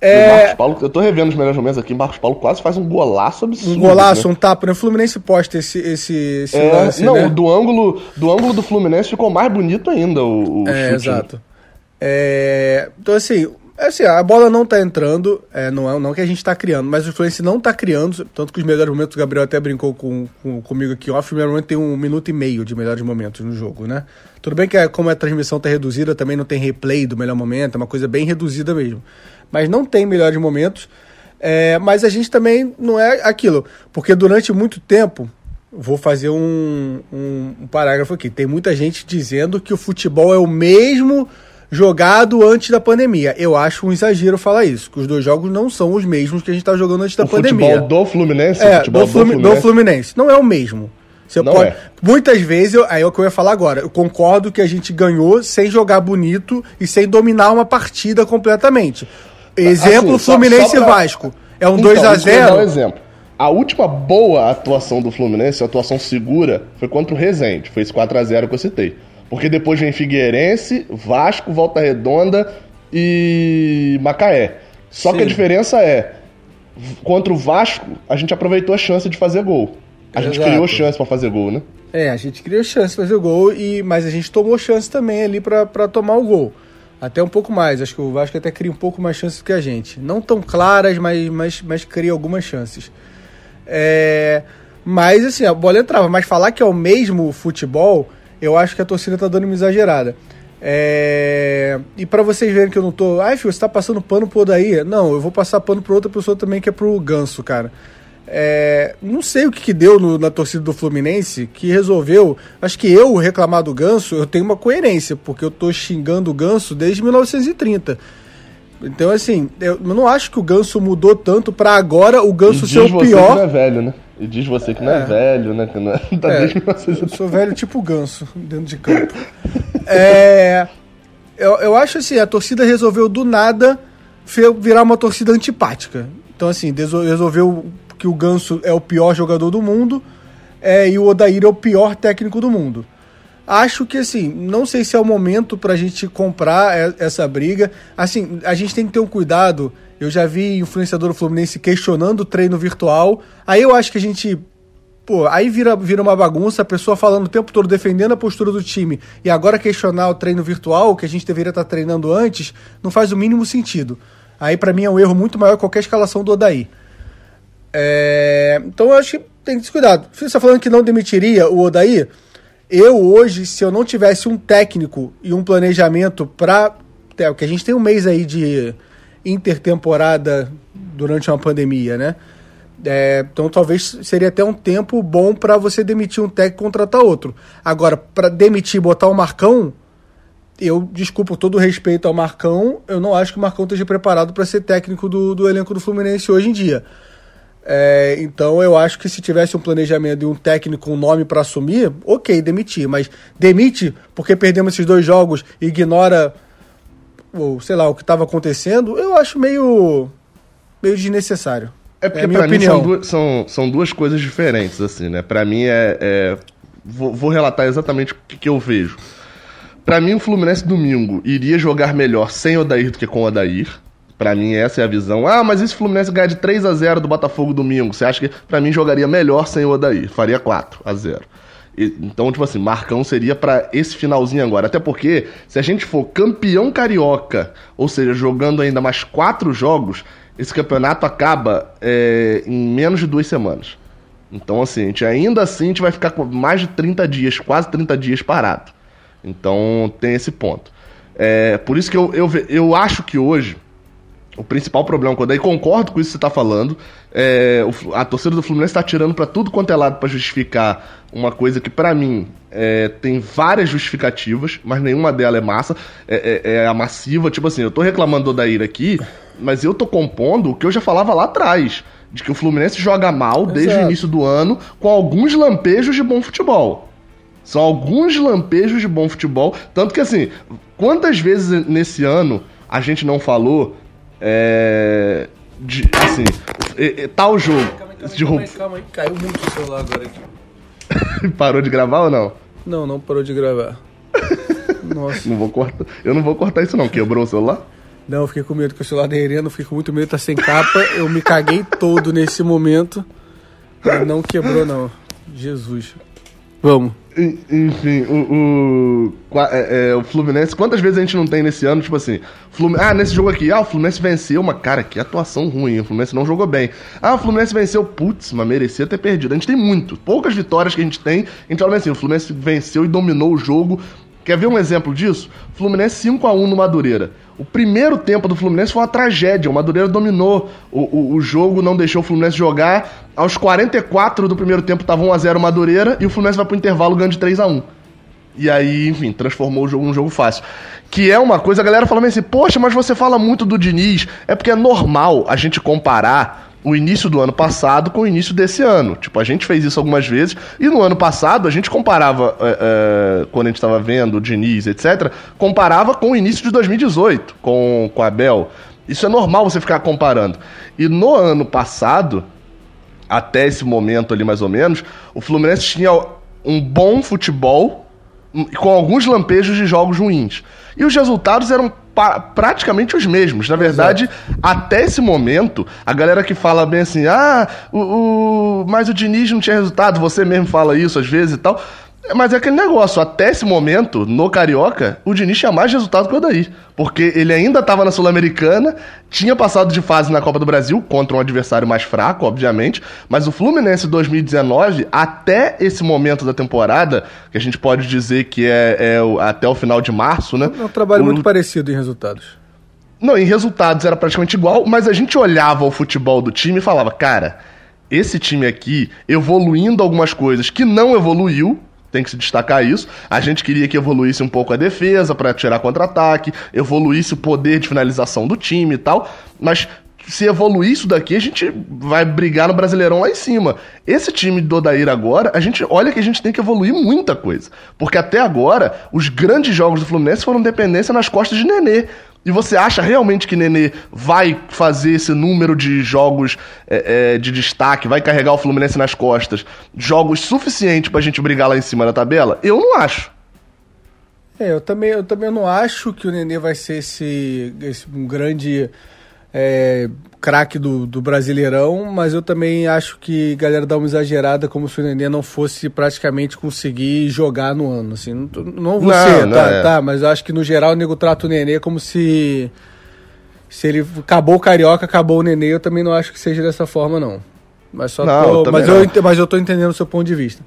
É... Paulo, eu tô revendo os melhores momentos aqui, Marcos Paulo quase faz um golaço absurdo. Um golaço, né? um tapa. O Fluminense posta esse, esse, esse é, lance, Não, né? do, ângulo, do ângulo do Fluminense ficou mais bonito ainda o, o é, chute. Exato. É, então, assim, assim, a bola não tá entrando, é, não é não que a gente tá criando, mas o Fluminense não tá criando, tanto que os melhores momentos, o Gabriel até brincou com, com, comigo aqui off, o tem um minuto e meio de melhores momentos no jogo, né? Tudo bem que é, como a transmissão tá reduzida, também não tem replay do melhor momento, é uma coisa bem reduzida mesmo. Mas não tem melhores momentos, é, mas a gente também não é aquilo, porque durante muito tempo, vou fazer um, um, um parágrafo aqui, tem muita gente dizendo que o futebol é o mesmo jogado antes da pandemia. Eu acho um exagero falar isso, que os dois jogos não são os mesmos que a gente estava jogando antes da o pandemia. Futebol do Fluminense? É, futebol do, Fluminense. do, Fluminense. Não é o mesmo. Você não pode... é. Muitas vezes, eu... aí é o que eu ia falar agora, eu concordo que a gente ganhou sem jogar bonito e sem dominar uma partida completamente. Exemplo, assim, Fluminense só, só pra... e Vasco. É um então, 2x0. Um exemplo. A última boa atuação do Fluminense, a atuação segura, foi contra o Rezende. Foi esse 4x0 que eu citei. Porque depois vem Figueirense, Vasco, Volta Redonda e Macaé. Só Sim. que a diferença é, contra o Vasco, a gente aproveitou a chance de fazer gol. A gente Exato. criou chance para fazer gol, né? É, a gente criou chance de fazer gol, e, mas a gente tomou chance também ali para tomar o gol. Até um pouco mais, acho que o Vasco até cria um pouco mais chances do que a gente. Não tão claras, mas, mas, mas cria algumas chances. É, mas assim, a bola entrava. Mas falar que é o mesmo futebol, eu acho que a torcida tá dando uma exagerada. É, e para vocês verem que eu não tô. Ai, filho, você tá passando pano pro Odaí? Não, eu vou passar pano pra outra pessoa também, que é pro Ganso, cara. É, não sei o que, que deu no, na torcida do Fluminense que resolveu. Acho que eu reclamar do Ganso, eu tenho uma coerência, porque eu tô xingando o Ganso desde 1930. Então, assim, eu não acho que o Ganso mudou tanto para agora o Ganso ser o pior. Que não é velho, né? E diz você que não é, é velho, né? Que não é, tá é, eu sou velho tipo Ganso, dentro de campo. é, eu, eu acho assim, a torcida resolveu do nada virar uma torcida antipática. Então, assim, resolveu que o Ganso é o pior jogador do mundo é, e o Odair é o pior técnico do mundo. Acho que assim, não sei se é o momento pra gente comprar essa briga. Assim, a gente tem que ter um cuidado. Eu já vi influenciador do Fluminense questionando o treino virtual. Aí eu acho que a gente. Pô, aí vira, vira uma bagunça, a pessoa falando o tempo todo defendendo a postura do time e agora questionar o treino virtual, que a gente deveria estar treinando antes, não faz o mínimo sentido. Aí para mim é um erro muito maior que qualquer escalação do Odaí. É... Então eu acho que tem que ter cuidado. Você está falando que não demitiria o Odaí? Eu hoje, se eu não tivesse um técnico e um planejamento para. É, que a gente tem um mês aí de intertemporada durante uma pandemia, né? É, então talvez seria até um tempo bom para você demitir um técnico e contratar outro. Agora, para demitir e botar o Marcão, eu, desculpa, todo respeito ao Marcão, eu não acho que o Marcão esteja preparado para ser técnico do, do elenco do Fluminense hoje em dia. É, então eu acho que se tivesse um planejamento e um técnico, um nome para assumir, ok, demitir. Mas demite porque perdemos esses dois jogos e ignora, ou, sei lá, o que estava acontecendo, eu acho meio, meio desnecessário. É porque é pra mim são duas, são, são duas coisas diferentes, assim, né? Pra mim é. é vou, vou, relatar exatamente o que, que eu vejo. Pra mim, o Fluminense domingo iria jogar melhor sem Odair do que com Odair. Pra mim, essa é a visão. Ah, mas esse Fluminense ganha de 3 a 0 do Botafogo domingo. Você acha que, pra mim, jogaria melhor sem o Odair? Faria 4 a 0 então, tipo assim, Marcão seria para esse finalzinho agora. Até porque, se a gente for campeão carioca, ou seja, jogando ainda mais quatro jogos, esse campeonato acaba é, em menos de duas semanas. Então, assim, a gente, ainda assim a gente vai ficar com mais de 30 dias, quase 30 dias parado. Então, tem esse ponto. É, por isso que eu, eu, eu acho que hoje o principal problema, quando aí concordo com isso que você está falando, é, a torcida do Fluminense está tirando para tudo quanto é lado para justificar uma coisa que para mim é, tem várias justificativas, mas nenhuma delas é massa, é, é, é, a massiva. Tipo assim, eu tô reclamando do Odair aqui, mas eu tô compondo o que eu já falava lá atrás, de que o Fluminense joga mal desde Exato. o início do ano, com alguns lampejos de bom futebol. São alguns lampejos de bom futebol, tanto que assim, quantas vezes nesse ano a gente não falou é, de, assim, tal jogo. Calma aí, calma, calma, aí, calma aí, caiu muito o celular agora aqui. parou de gravar ou não? Não, não parou de gravar. Nossa. Não vou cortar. Eu não vou cortar isso não. Quebrou o celular? Não, eu fiquei com medo que o celular derretendo, fiquei com muito medo, tá sem capa. Eu me caguei todo nesse momento. Mas não quebrou não. Jesus. Vamos. Enfim, o, o, é, é, o, Fluminense, quantas vezes a gente não tem nesse ano, tipo assim, Fluminense, ah, nesse jogo aqui, ah, o Fluminense venceu, mas cara, que atuação ruim, o Fluminense não jogou bem. Ah, o Fluminense venceu, putz, mas merecia ter perdido. A gente tem muito, poucas vitórias que a gente tem, a gente olha assim, o Fluminense venceu e dominou o jogo. Quer ver um exemplo disso? Fluminense 5 a 1 no Madureira. O primeiro tempo do Fluminense foi uma tragédia. O Madureira dominou o, o, o jogo, não deixou o Fluminense jogar. Aos 44 do primeiro tempo estava 1x0 Madureira e o Fluminense vai pro intervalo ganhando de 3 a 1 E aí, enfim, transformou o jogo num jogo fácil. Que é uma coisa, a galera fala assim, poxa, mas você fala muito do Diniz. É porque é normal a gente comparar o início do ano passado com o início desse ano. Tipo, a gente fez isso algumas vezes, e no ano passado a gente comparava, é, é, quando a gente estava vendo o Diniz, etc., comparava com o início de 2018, com, com a Abel. Isso é normal você ficar comparando. E no ano passado, até esse momento ali mais ou menos, o Fluminense tinha um bom futebol com alguns lampejos de jogos ruins. E os resultados eram praticamente os mesmos. Na verdade, Exato. até esse momento, a galera que fala bem assim, ah, o, o, mas o Diniz não tinha resultado, você mesmo fala isso às vezes e tal. Mas é aquele negócio, até esse momento, no Carioca, o Diniz tinha mais resultado que o Odair. Porque ele ainda estava na Sul-Americana, tinha passado de fase na Copa do Brasil, contra um adversário mais fraco, obviamente. Mas o Fluminense 2019, até esse momento da temporada, que a gente pode dizer que é, é até o final de março, né? É um trabalho o... muito parecido em resultados. Não, em resultados era praticamente igual, mas a gente olhava o futebol do time e falava, cara, esse time aqui evoluindo algumas coisas que não evoluiu, tem que se destacar isso. A gente queria que evoluísse um pouco a defesa para tirar contra-ataque, evoluísse o poder de finalização do time e tal, mas se evoluir isso daqui, a gente vai brigar no Brasileirão lá em cima. Esse time do Odair agora, a gente olha que a gente tem que evoluir muita coisa. Porque até agora, os grandes jogos do Fluminense foram dependência nas costas de Nenê. E você acha realmente que Nenê vai fazer esse número de jogos é, é, de destaque, vai carregar o Fluminense nas costas, jogos suficientes pra gente brigar lá em cima da tabela? Eu não acho. É, eu também, eu também não acho que o Nenê vai ser esse, esse um grande é, craque do, do Brasileirão, mas eu também acho que a galera dá uma exagerada como se o Nenê não fosse praticamente conseguir jogar no ano. Assim, não, não você, não, tá, é. tá, mas eu acho que no geral o nego trata o Nenê como se. Se ele acabou o Carioca, acabou o Nenê, eu também não acho que seja dessa forma, não. Mas, só não, tô, mas, eu, mas eu tô entendendo o seu ponto de vista.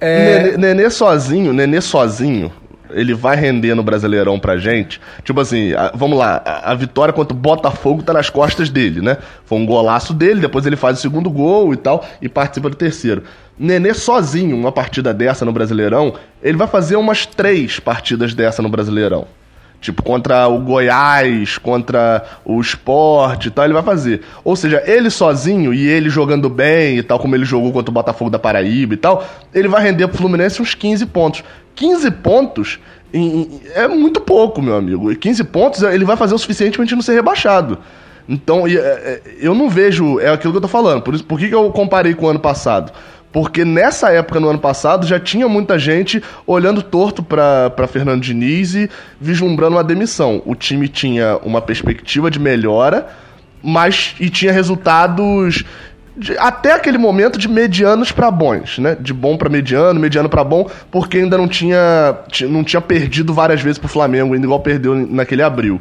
É... Nenê, Nenê sozinho, Nenê sozinho, ele vai render no Brasileirão pra gente. Tipo assim, a, vamos lá, a, a, vitória contra o Botafogo tá nas costas dele, né? Foi um golaço dele, depois ele faz o segundo gol e tal, e participa do terceiro. Nenê sozinho, uma partida dessa no Brasileirão, ele vai fazer umas três partidas dessa no Brasileirão. Tipo, contra o Goiás, contra o Sport e tal, ele vai fazer. Ou seja, ele sozinho e ele jogando bem e tal, como ele jogou contra o Botafogo da Paraíba e tal, ele vai render pro Fluminense uns 15 pontos. 15 pontos em, é muito pouco, meu amigo. E 15 pontos ele vai fazer o suficiente pra gente não ser rebaixado. Então, é, eu não vejo. É aquilo que eu tô falando. Por, isso, por que, que eu comparei com o ano passado? Porque nessa época, no ano passado, já tinha muita gente olhando torto para Fernando Diniz e vislumbrando uma demissão. O time tinha uma perspectiva de melhora, mas e tinha resultados de, até aquele momento de medianos para bons, né? De bom para mediano, mediano para bom, porque ainda não tinha não tinha perdido várias vezes pro Flamengo, ainda igual perdeu naquele abril.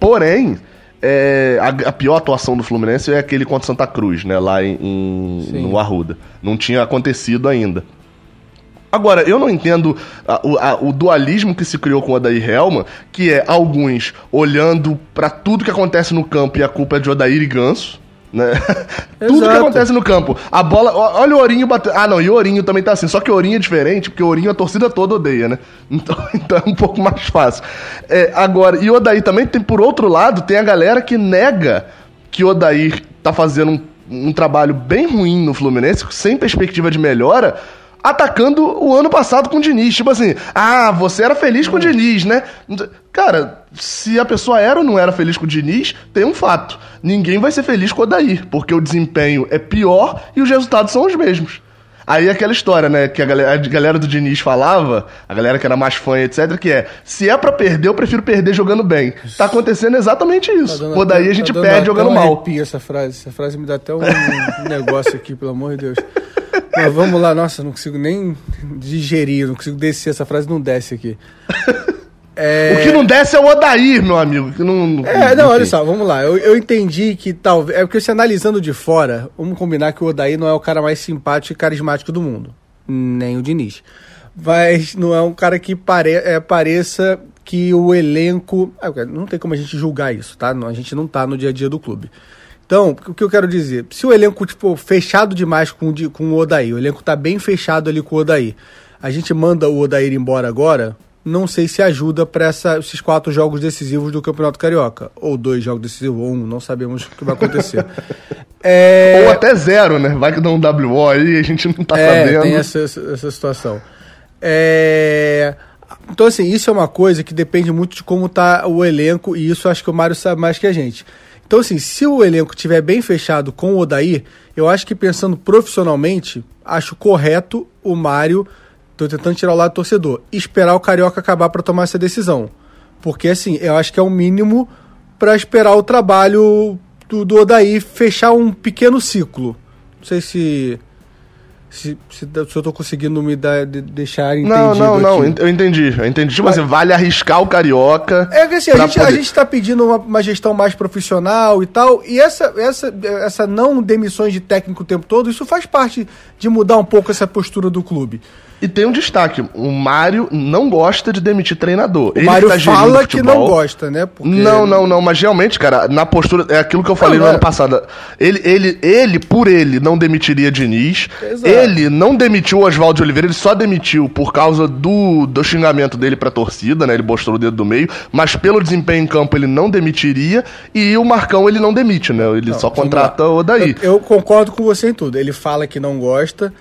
Porém, é, a, a, pior atuação do Fluminense é aquele contra Santa Cruz, né? Lá em, em no Arruda. Não tinha acontecido ainda. Agora, eu não entendo a, a, o dualismo que se criou com o Odair Helma, que é alguns olhando para tudo que acontece no campo e a culpa é de Odair e Ganso, né? Tudo que acontece no campo. A bola. Olha o Ourinho batendo. Ah, não, e o Ourinho também tá assim. Só que o Ourinho é diferente, porque o Ourinho a torcida toda odeia, né? Então, então é um pouco mais fácil. É, agora, e o Odair também tem, por outro lado, tem a galera que nega que o Odair tá fazendo um, um trabalho bem ruim no Fluminense, sem perspectiva de melhora atacando o ano passado com o Diniz. Tipo assim, ah, você era feliz com o Diniz, né? Cara, se a pessoa era ou não era feliz com o Diniz, tem um fato. Ninguém vai ser feliz com o Odair, porque o desempenho é pior e os resultados são os mesmos. Aí aquela história, né, que a galera, a galera do Diniz falava, a galera que era mais fã, etc, que é, se é para perder, eu prefiro perder jogando bem. Tá acontecendo exatamente isso. Tá Pô, daí a gente tá perde jogando mal. essa frase, essa frase me dá até um negócio aqui, pelo amor de Deus. Mas vamos lá, nossa, não consigo nem digerir, não consigo descer, essa frase não desce aqui. É... O que não desce é o Odair, meu amigo. Que não, é, não, olha só, vamos lá. Eu, eu entendi que talvez. É porque se analisando de fora, vamos combinar que o Odair não é o cara mais simpático e carismático do mundo. Nem o Diniz. Mas não é um cara que pare, é, pareça que o elenco. É, não tem como a gente julgar isso, tá? A gente não tá no dia a dia do clube. Então, o que eu quero dizer? Se o elenco, tipo, fechado demais com, com o Odair, o elenco tá bem fechado ali com o Odair, a gente manda o Odair embora agora, não sei se ajuda para esses quatro jogos decisivos do Campeonato Carioca. Ou dois jogos decisivos, ou um, não sabemos o que vai acontecer. é... Ou até zero, né? Vai que dá um WO aí a gente não tá é, sabendo. Tem essa, essa situação. É... Então, assim, isso é uma coisa que depende muito de como tá o elenco, e isso acho que o Mário sabe mais que a gente. Então, assim, se o elenco estiver bem fechado com o Odair, eu acho que pensando profissionalmente, acho correto o Mário, tô tentando tirar o lado do torcedor, esperar o Carioca acabar para tomar essa decisão. Porque, assim, eu acho que é o mínimo para esperar o trabalho do, do Odair fechar um pequeno ciclo. Não sei se se, se, se eu tô conseguindo me dar, de, deixar entendido Não, não, não, aqui. eu entendi, eu entendi. Tipo Mas, assim, vale arriscar o Carioca... É que assim, a gente, poder... a gente tá pedindo uma, uma, gestão mais profissional e tal, e essa, essa, essa não demissões de técnico o tempo todo, isso faz parte de mudar um pouco essa postura do clube. E tem um destaque: o Mário não gosta de demitir treinador. O Mário tá fala que não gosta, né? Porque... Não, não, não. Mas realmente, cara, na postura. É aquilo que eu falei não, no ano é. passado. Ele, ele, ele, por ele, não demitiria Diniz. Exato. Ele não demitiu o Oswaldo de Oliveira, ele só demitiu por causa do, do xingamento dele pra torcida, né? Ele mostrou o dedo do meio. Mas pelo desempenho em campo, ele não demitiria. E o Marcão, ele não demite, né? Ele não, só contrata o daí. Eu, eu concordo com você em tudo. Ele fala que não gosta.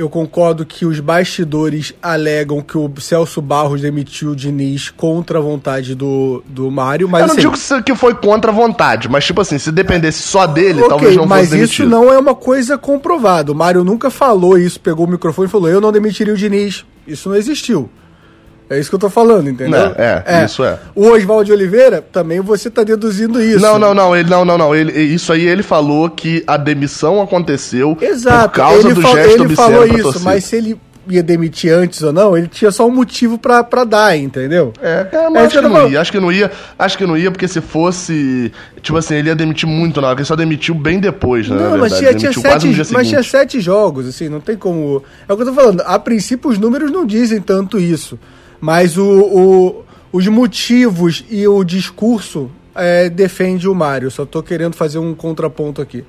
Eu concordo que os bastidores alegam que o Celso Barros demitiu o Diniz contra a vontade do, do Mário, mas. Eu não assim, digo que foi contra a vontade, mas tipo assim, se dependesse só dele, okay, talvez não fosse Mas isso não é uma coisa comprovada. O Mário nunca falou isso, pegou o microfone e falou: eu não demitiria o Diniz. Isso não existiu. É isso que eu tô falando, entendeu? Não, é, é, isso é. O Oswaldo de Oliveira, também você tá deduzindo isso. Não, não, não, ele não, não, não. Ele, isso aí ele falou que a demissão aconteceu Exato, por causa ele do fal, gesto ele falou isso, mas se ele ia demitir antes ou não, ele tinha só um motivo pra, pra dar, entendeu? É, é mas é acho que não ia, acho que não ia, acho que não ia, porque se fosse, tipo assim, ele ia demitir muito, não, ele só demitiu bem depois, né? Não, mas tinha, tinha sete, mas tinha sete jogos, assim, não tem como. É o que eu tô falando, a princípio os números não dizem tanto isso. Mas o, o, os motivos e o discurso é, defende o Mário. Só tô querendo fazer um contraponto aqui.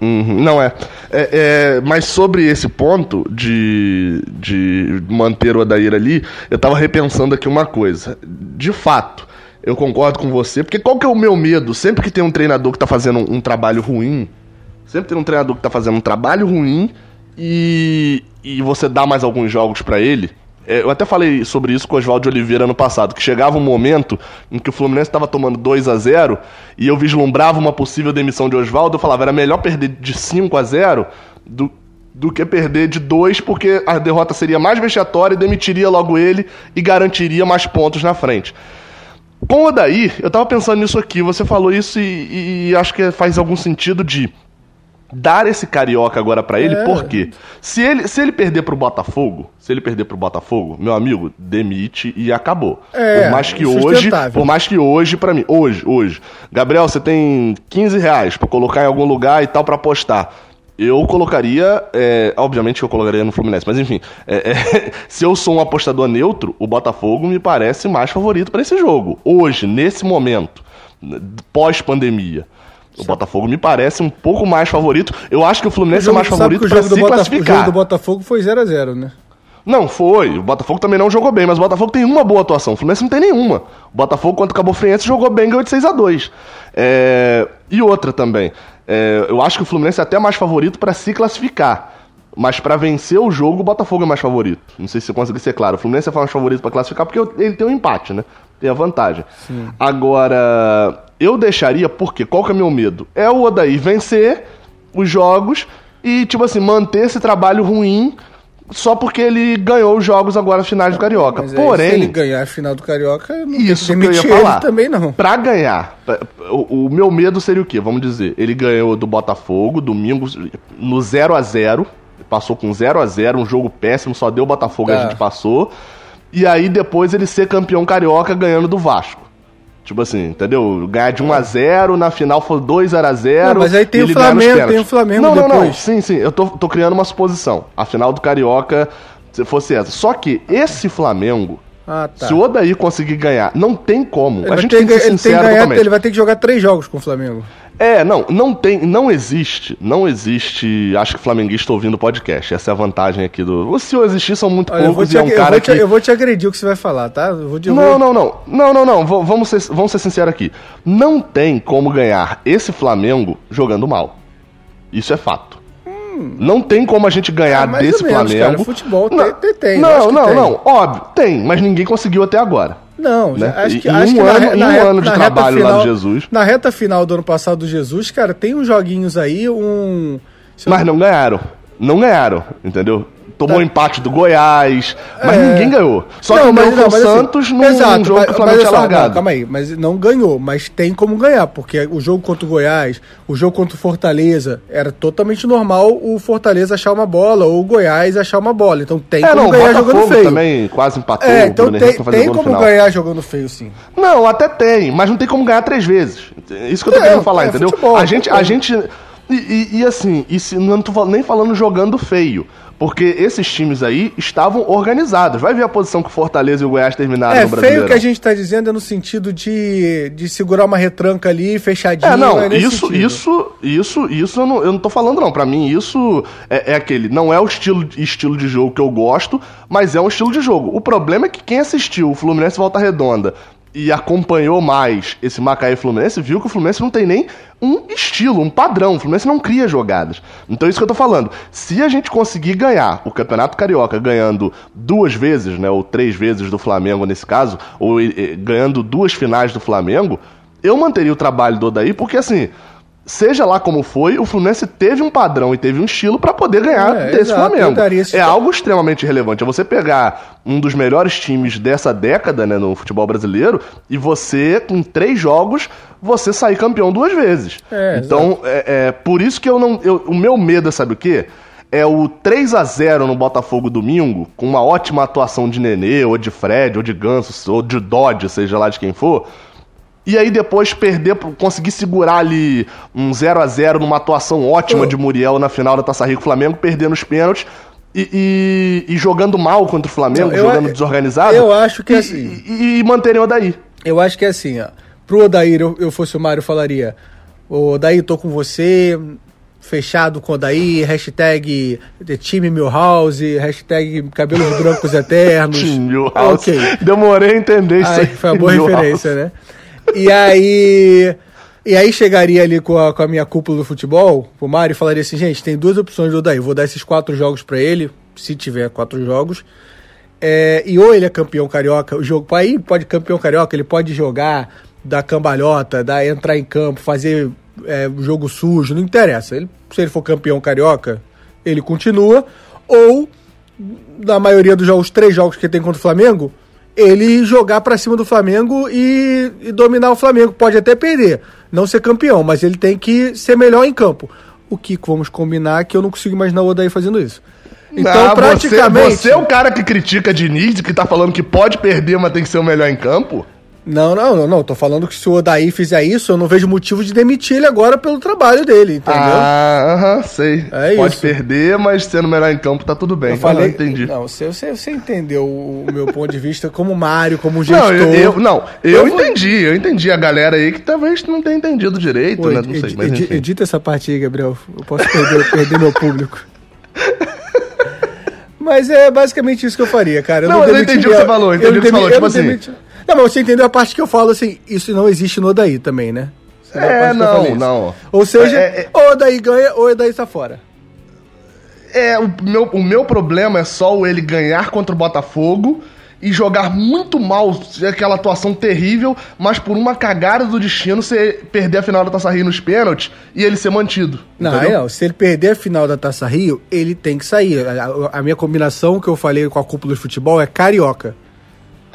Uhum, não é. É, é. Mas sobre esse ponto de, de manter o Adair ali, eu tava repensando aqui uma coisa. De fato, eu concordo com você, porque qual que é o meu medo? Sempre que tem um treinador que tá fazendo um, um trabalho ruim, sempre tem um treinador que tá fazendo um trabalho ruim e, e você dá mais alguns jogos para ele, eu até falei sobre isso com o Oswaldo Oliveira ano passado, que chegava um momento em que o Fluminense estava tomando 2 a 0 e eu vislumbrava uma possível demissão de Oswaldo, eu falava, era melhor perder de 5 a 0 do, do que perder de 2, porque a derrota seria mais vexatória e demitiria logo ele e garantiria mais pontos na frente. Com o Odair, eu tava pensando nisso aqui, você falou isso e, e acho que faz algum sentido de dar esse carioca agora para ele, é. porque se ele, se ele perder pro Botafogo, se ele perder pro Botafogo, meu amigo, demite e acabou. É, por mais que hoje, por mais que hoje para mim, hoje, hoje, Gabriel, você tem 15 reais para colocar em algum lugar e tal para apostar. Eu colocaria, é, obviamente eu colocaria no Fluminense, mas enfim, é, é, se eu sou um apostador neutro, o Botafogo me parece mais favorito para esse jogo. Hoje, nesse momento, pós-pandemia. O Botafogo me parece um pouco mais favorito. Eu acho que o Fluminense o jogo, é mais favorito para se classificar. O jogo do Botafogo foi 0 a 0 né? Não, foi. O Botafogo também não jogou bem, mas o Botafogo tem uma boa atuação. O Fluminense não tem nenhuma. O Botafogo, quando acabou o Friense, jogou bem, ganhou de 6 a 2 é... E outra também. É... Eu acho que o Fluminense é até mais favorito para se classificar. Mas para vencer o jogo, o Botafogo é mais favorito. Não sei se eu consegui ser claro. O Fluminense é mais favorito para classificar porque ele tem um empate, né? Tem a vantagem. Sim. Agora, eu deixaria, porque qual que é meu medo? É o Odaí vencer os jogos e, tipo assim, manter esse trabalho ruim só porque ele ganhou os jogos agora finais do Carioca. Mas Porém, se ele ganhar a final do Carioca, não isso que, que eu ia falar. também não. Pra ganhar, o, o, meu medo seria o quê? Vamos dizer, ele ganhou do Botafogo domingo no 0 a 0 passou com 0 a 0 um jogo péssimo, só deu o Botafogo e a é. gente passou. E aí depois ele ser campeão carioca ganhando do Vasco. Tipo assim, entendeu? Ganhar de 1 a 0 na final foi 2 a 0 Mas aí tem o Flamengo, tem o Flamengo não, depois. Não, não, sim, sim, eu tô, tô criando uma suposição. A final do Carioca se fosse essa. Só que esse Flamengo, ah, tá. se o Odair conseguir ganhar, não tem como. Ele a gente tem que ser sincero ganhar, Ele vai ter que jogar três jogos com o Flamengo. É, não, não tem, não existe, não existe, acho que flamenguista ouvindo o podcast, essa é a vantagem aqui do... Se eu existir, são muito Olha, poucos e é um cara eu que... eu vou te agredir o que você vai falar, tá? Vou te... Não, não, não, não, não, não, vamos ser, vamos ser sinceros aqui. Não tem como ganhar esse Flamengo jogando mal. Isso é fato. Hum. Não tem como a gente ganhar é, desse menos, Flamengo. Cara, futebol não, tem, tem, tem. Não, não, tem. não, óbvio, tem, mas ninguém conseguiu até agora. Não, né? acho que, e acho um que ano, na, um ano de trabalho final, lá do Jesus. Na reta final do ano passado do Jesus, cara, tem uns joguinhos aí, um. Mas não ganharam. Não ganharam, entendeu? Tomou tá. empate do Goiás, mas é. ninguém ganhou. Só não, que ganhou com o Santos assim, num, exato, jogo mas, que o Flamengo tinha largado. Não, calma aí, mas não ganhou, mas tem como ganhar, porque o jogo contra o Goiás, o jogo contra o Fortaleza, era totalmente normal o Fortaleza achar uma bola ou o Goiás achar uma bola. Então tem é, como não, ganhar Botafogo jogando feio. também quase empatou. É, então tem, tem como ganhar jogando feio, sim. Não, até tem, mas não tem como ganhar três vezes. Isso que eu tô é, querendo falar, é, entendeu? Futebol, a gente, a gente e, e, e, assim, e se, não tô nem falando jogando feio. Porque esses times aí estavam organizados. Vai ver a posição que o Fortaleza e o Goiás terminaram é, no Brasileiro. É, feio que a gente está dizendo é no sentido de, de segurar uma retranca ali, fechadinho. É, não, é isso, sentido. isso, isso, isso eu não, eu não tô falando não. Para mim isso é, é, aquele, não é o estilo, estilo de jogo que eu gosto, mas é um estilo de jogo. O problema é que quem assistiu o Fluminense Volta Redonda e acompanhou mais esse Macaé Fluminense, viu que o Fluminense não tem nem um estilo, um padrão. O Fluminense não cria jogadas. Então é isso que eu tô falando. Se a gente conseguir ganhar o Campeonato Carioca ganhando duas vezes, né, ou três vezes do Flamengo nesse caso, ou e, ganhando duas finais do Flamengo, eu manteria o trabalho do Odaí, porque assim, seja lá como foi, o Fluminense teve um padrão e teve um estilo para poder ganhar é, desse exato, Flamengo. É algo extremamente relevante. É você pegar um dos melhores times dessa década, né, no futebol brasileiro, e você, com três jogos, você sair campeão duas vezes. É, então, é, é, por isso que eu não. Eu, o meu medo é, sabe o quê? É o 3 a 0 no Botafogo domingo, com uma ótima atuação de Nenê, ou de Fred, ou de Ganso, ou de Dodge, seja lá de quem for e aí depois perder, conseguir segurar ali um 0 a 0 numa atuação ótima de Muriel na final da Taça Rio Flamengo, perder nos pênaltis. e, e, e jogando mal contra o Flamengo, Não, eu- jogando desorganizado. eu acho que e, assim- E, e manterem o Odaí. Eu acho que é assim, ó. Pro Odair, eu, eu fosse o Mário, eu falaria: Ô, Odair, tô com você, fechado com o Odair, hashtag time Milhouse, hashtag cabelos brancos eternos. Milhouse. Ok. Demorei a entender isso aí. foi uma boa Milhouse. referência, né? E aí. E aí chegaria ali com a, com a minha cúpula do futebol, o Mário, e falaria assim, gente, tem duas opções do Odair. Vou dar esses quatro jogos pra ele, se tiver quatro jogos. É, e ou ele é campeão carioca, o jogo aí pode campeão carioca, ele pode jogar, dar cambalhota, dar, entrar em campo, fazer é, jogo sujo, não interessa. Ele, se ele for campeão carioca, ele continua. Ou, na maioria dos jogos, três jogos que tem contra o Flamengo, ele jogar pra cima do Flamengo e, e dominar o Flamengo. Pode até perder, não ser campeão, mas ele tem que ser melhor em campo. O que vamos combinar que eu não consigo imaginar o Odair fazendo isso. Então, Não, praticamente. Você, você é o cara que critica Diniz, que tá falando que pode perder, mas tem que ser o melhor em campo? Não, não, não, não. Tô falando que se o Odaí fizer isso, eu não vejo motivo de demitir ele agora pelo trabalho dele, entendeu? Ah, aham, sei. É pode isso. perder, mas sendo melhor em campo tá tudo bem. eu falei. Ah, entendi. Não, você, você, você entendeu o meu ponto de vista como Mário, como gestor. Não, eu, eu- não, eu, Eu vou- entendi, eu entendi a galera aí que talvez não tenha entendido direito, Pô, né? Não sei, mas enfim. edita essa parte aí, Gabriel. Eu posso perder, perder meu público. Mas é basicamente isso que eu faria, cara. Não, mas eu entendi o que você falou, eu entendi não o que você falou, eu tipo não assim. demiti- Não, mas você entendeu a parte que eu falo assim, isso não existe no Odaí também, né? Você É, não, não. Ou seja, É, é- ou o Odaí ganha ou o Odaí está fora. É, o meu, o meu problema é só ele ganhar contra o Botafogo e jogar muito mal, aquela atuação terrível, mas por uma cagada do destino você perder a final da Taça Rio nos pênaltis e ele ser mantido. Não, entendeu? não. Se ele perder a final da Taça Rio, ele tem que sair. A- a minha combinação que eu falei com a cúpula de futebol é carioca.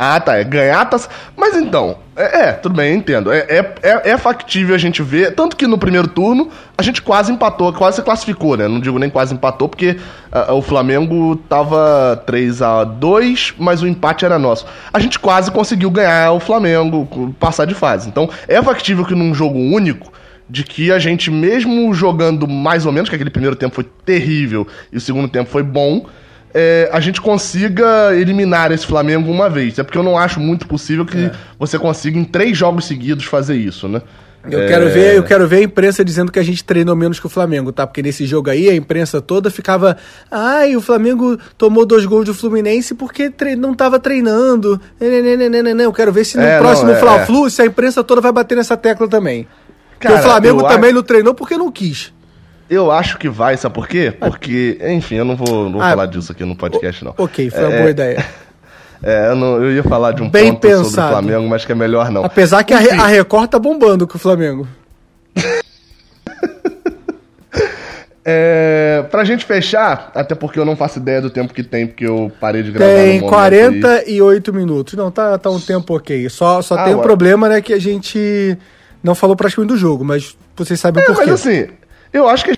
Ah, tá. É ganhar taça. Mas então, é, é, tudo bem, entendo. É, é, é, é factível a gente ver. Tanto que no primeiro turno a gente quase empatou, quase se classificou, né? Não digo nem quase empatou, porque ah, o Flamengo tava 3 a 2 mas o empate era nosso. A gente quase conseguiu ganhar o Flamengo, passar de fase. Então, é factível que num jogo único. De que a gente, mesmo jogando mais ou menos, que aquele primeiro tempo foi terrível e o segundo tempo foi bom, é, a gente consiga eliminar esse Flamengo uma vez. É porque eu não acho muito possível que você consiga em três jogos seguidos fazer isso, né? Eu É, quero ver, eu quero ver a imprensa dizendo que a gente treinou menos que o Flamengo, tá? Porque nesse jogo aí a imprensa toda ficava, ai, o Flamengo tomou dois gols do Fluminense porque tre- não tava treinando. Nenenenenenen. Eu quero ver se no É, próximo é, Fla-Flu se a imprensa toda vai bater nessa tecla também. Porque Cara, o Flamengo também acho- não treinou porque não quis. Eu acho que vai, sabe por quê? Porque, enfim, eu não vou, não vou Ah, falar disso aqui no podcast, não. Ok, foi uma É, boa ideia. É, eu, não- eu ia falar de um Bem ponto sobre pensado. o Flamengo, mas que é melhor não. Apesar que a, Re- Enfim. a Record tá bombando com o Flamengo. É, pra gente fechar, até porque eu não faço ideia do tempo que tem, porque eu parei de gravar Tem no momento aí. 48 minutos. Não, tá, tá um tempo ok. Só, só Ah, tem um ué. problema, né, que a gente não falou praticamente do jogo, mas vocês sabem É, por quê. mas assim, eu acho que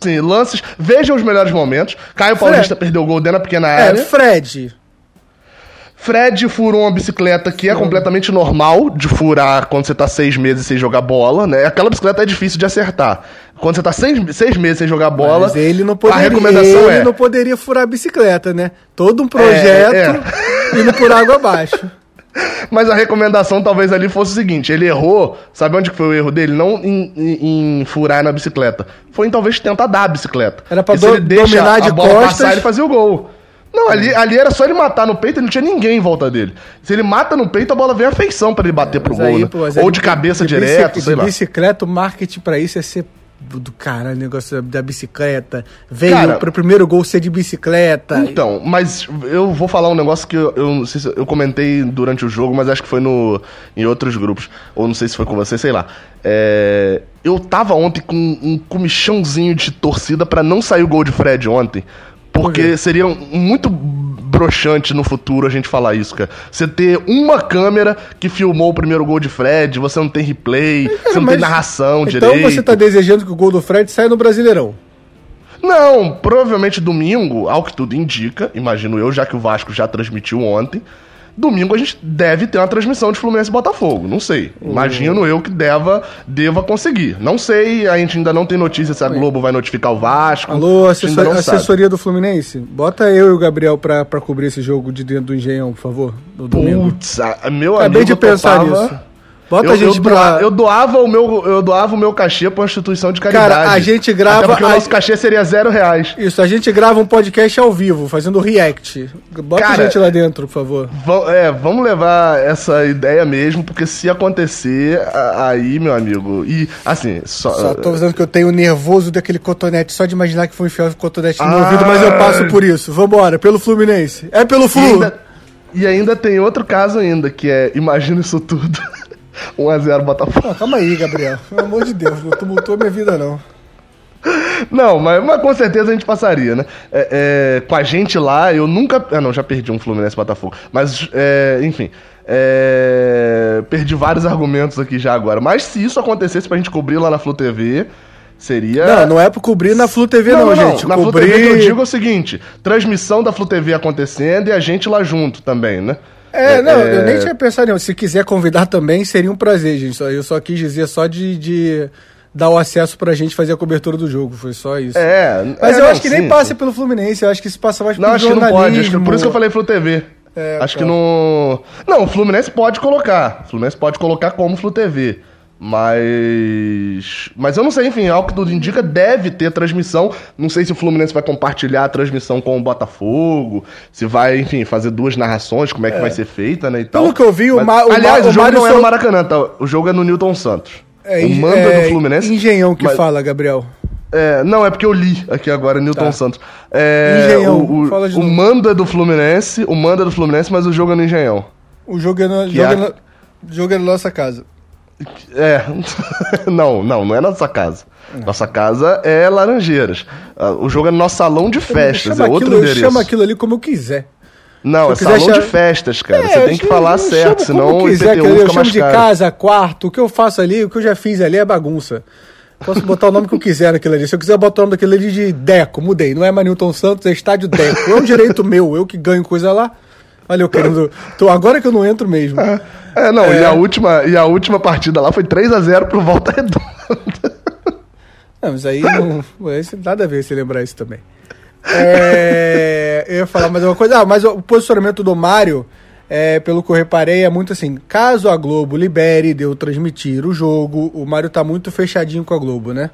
assim, lances, vejam os melhores momentos. Caio Paulista perdeu o gol dentro da pequena É, área. Fred. Fred furou uma bicicleta que é completamente normal de furar quando você tá seis meses sem jogar bola, né? Aquela bicicleta é difícil de acertar. Quando você tá seis, seis meses sem jogar bola, Mas ele não a poderia, recomendação ele é... não poderia furar a bicicleta, né? Todo um projeto é. indo por água abaixo. Mas a recomendação talvez ali fosse o seguinte: ele errou, sabe onde foi o erro dele? Não em, em- em furar na bicicleta. Foi em talvez tentar dar a bicicleta. Era pra do- ele dominar de a bola costas. passar, ele fazia o gol. Não, ali, ali era só ele matar no peito, não tinha ninguém em volta dele. Se ele mata no peito, a bola vem a feição pra ele bater pro Mas gol, aí, né? pô, Ou de cabeça de direto, bici- sei de lá. bicicleta, o marketing pra isso é ser do caralho, o negócio da bicicleta. Veio Cara, pro primeiro gol ser de bicicleta. Então, mas eu vou falar um negócio que eu, eu não sei se eu comentei durante o jogo, mas acho que foi no, em outros grupos. Ou não sei se foi com você, sei lá. É, eu tava ontem com um comichãozinho de torcida pra não sair o gol de Fred ontem. Por? Porque seria muito broxante no futuro a gente falar isso, cara. Você ter uma câmera que filmou o primeiro gol de Fred, você não tem replay, você não tem narração então direito. você tá desejando que o gol do Fred saia no Brasileirão. Não, provavelmente domingo, ao que tudo indica, imagino eu, já que o Vasco já transmitiu ontem, Domingo a gente deve ter uma transmissão de Fluminense e Botafogo. Não sei. Imagino eu que deva, deva conseguir. Não sei, a gente ainda não tem notícia se a Globo vai notificar o Vasco. Alô, assessor- sabe. assessoria do Fluminense? Bota eu e o Gabriel pra, pra cobrir esse jogo de dentro do Engenhão, por favor. Putz, meu Acabei amigo de pensar topava- nisso. Bota eu, a gente eu, pra... eu doava o meu eu doava o meu cachê pra uma instituição de caridade. Cara, a gente grava- Até porque o a- nosso cachê seria zero reais. Isso, a gente grava um podcast ao vivo, fazendo react. Bota Cara, a gente lá dentro, por favor. É, vamos levar essa ideia mesmo, porque se acontecer, aí, meu amigo. E, assim, só. Só tô avisando que eu tenho nervoso daquele cotonete, só de imaginar que foi enfiar o cotonete no meu Ah. ouvido, mas eu passo por isso. Vambora, pelo Fluminense. É pelo E Flu! ainda, e ainda tem outro caso ainda, que é, imagina isso tudo. 1x0 Botafogo. Ah, calma aí, Gabriel. Pelo amor de Deus, não tumultou minha vida, não. Não, mas, mas com certeza a gente passaria, né? É, é, com a gente lá, eu nunca. Ah, não, já perdi um Fluminense Botafogo. Mas, é, enfim. é, perdi vários argumentos aqui já agora. Mas se isso acontecesse pra gente cobrir lá na Flu TV, seria. Não, não é pra cobrir na Flu TV, não, gente. Na Flu cobrir... TV que eu digo é o seguinte: transmissão da Flu TV acontecendo e a gente lá junto também, né? É, não, eu nem tinha pensado nisso. Se quiser convidar também, seria um prazer, gente. Eu só quis dizer só de, de dar o acesso pra gente fazer a cobertura do jogo. Foi só isso. É, Mas é, eu não, acho que sim, nem passa sim. pelo Fluminense, eu acho que isso passa mais Não, pelo acho que não pode. Acho que por isso que eu jornalismo. falei Flu TV. É, acho tá. que não. Não, o Fluminense pode colocar. O Fluminense pode colocar como Flu TV. Mas. Mas eu não sei, enfim, ao que tudo indica, deve ter transmissão. Não sei se o Fluminense vai compartilhar a transmissão com o Botafogo. Se vai, enfim, fazer duas narrações, como é que vai ser feita, né? E tal. Pelo que eu vi, o Ma- aliás, o, o jogo Mário não é no Maracanã, tá? O jogo é no Newton Santos. É, o mando é é do Fluminense. Engenhão que mas- fala, Gabriel. É, não, é porque eu li aqui agora, Newton Tá. Santos. É, Engenhão, o, o, o mando é do Fluminense, o mando é do Fluminense, mas o jogo é no Engenhão. O jogo é, no, jogo é- é no- jogo é na nossa casa. É, não, não, não é nossa casa. Nossa casa é Laranjeiras. Ah, O jogo é no nosso salão de festas, é outro aquilo, eu endereço. chamo aquilo ali como eu quiser. Não, é eu salão de chamar- festas, cara. É, Você eu tem que chamo- falar eu certo, chamo senão o quiser, IPTU. Eu fica chamo mais de caro. casa, quarto, o que eu faço ali, o que eu já fiz ali é bagunça. Posso botar o nome que eu quiser naquilo ali. Se eu quiser botar o nome daquele ali de Deco, mudei. Não é mais Newton Santos, é Estádio Deco. É um direito meu, eu que ganho coisa lá. Olha, eu querendo. Tô, agora que eu não entro mesmo. É, não, É. E, a última, e a última partida lá foi 3 a 0 pro Volta Redonda. Não, mas aí não. Isso, nada a ver se lembrar isso também. É, eu ia falar mais uma coisa. Ah, mas o posicionamento do Mário, é, pelo que eu reparei, é muito assim: caso a Globo libere de eu transmitir o jogo, o Mário tá muito fechadinho com a Globo, né?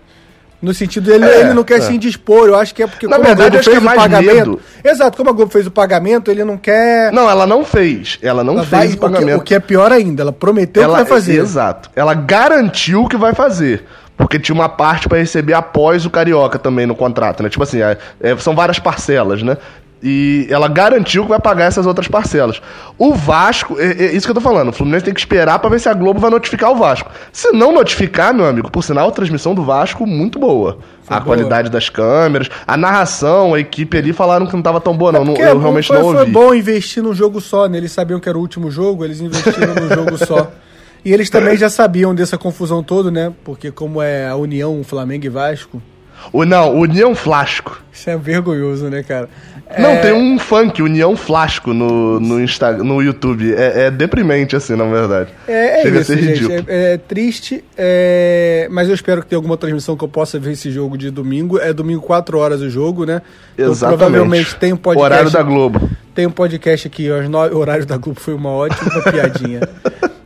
No sentido, ele, É, ele não quer é. se indispor, eu acho que é porque Na como verdade, a Globo fez é o mais pagamento. medo. Exato, como a Globo fez o pagamento, ele não quer. Não, ela não fez. Ela não ela fez vai- o o, que, pagamento. o que é pior ainda, ela prometeu ela, que vai fazer. Exato. Ela garantiu que vai fazer. Porque tinha uma parte pra receber após o Carioca também no contrato, né? Tipo assim, é- é, são várias parcelas, né? E ela garantiu que vai pagar essas outras parcelas. O Vasco, é, é isso que eu tô falando, o Fluminense tem que esperar pra ver se a Globo vai notificar o Vasco. Se não notificar, meu amigo, por sinal, a transmissão do Vasco muito boa. Foi a boa. qualidade das câmeras, a narração, a equipe ali falaram que não tava tão boa, não. Porque eu é realmente foi, não foi ouvi. bom investir num jogo só, né? Eles sabiam que era o último jogo, eles investiram num jogo só. E eles também já sabiam dessa confusão toda, né? Porque como é a União, Flamengo e Vasco, O, não, União Flasco. isso é vergonhoso, né, cara? Não, É, tem um funk, União Flasco, no, no, Insta, no YouTube. É, é deprimente, assim, na verdade. É, é Chega isso, a ser gente. ridículo. É, é triste, é, mas eu espero que tenha alguma transmissão que eu possa ver esse jogo de domingo. É domingo, 4 horas o jogo, né? Então, Exatamente. provavelmente tem um podcast. Horário da Globo. Tem um podcast aqui, aos nove, o horário da Globo foi uma ótima piadinha.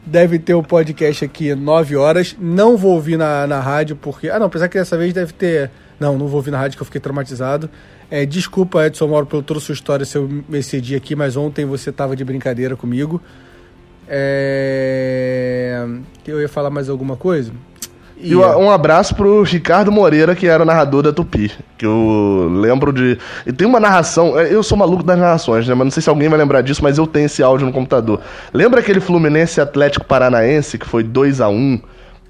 Deve ter um podcast aqui 9 horas. Não vou ouvir na, na rádio, porque. Ah, não, apesar que dessa vez deve ter. Não, não vou ouvir na rádio que eu fiquei traumatizado. É, desculpa, Edson Mauro, pela toda a sua história se eu me excedi aqui, mas ontem você tava de brincadeira comigo. É... Eu ia falar mais alguma coisa? E um abraço pro Ricardo Moreira, que era narrador da Tupi. Que eu lembro de. E tem uma narração. é, Eu sou maluco das narrações, né? Mas não sei se alguém vai lembrar disso, mas eu tenho esse áudio no computador. Lembra aquele Fluminense Atlético Paranaense, que foi 2 a 1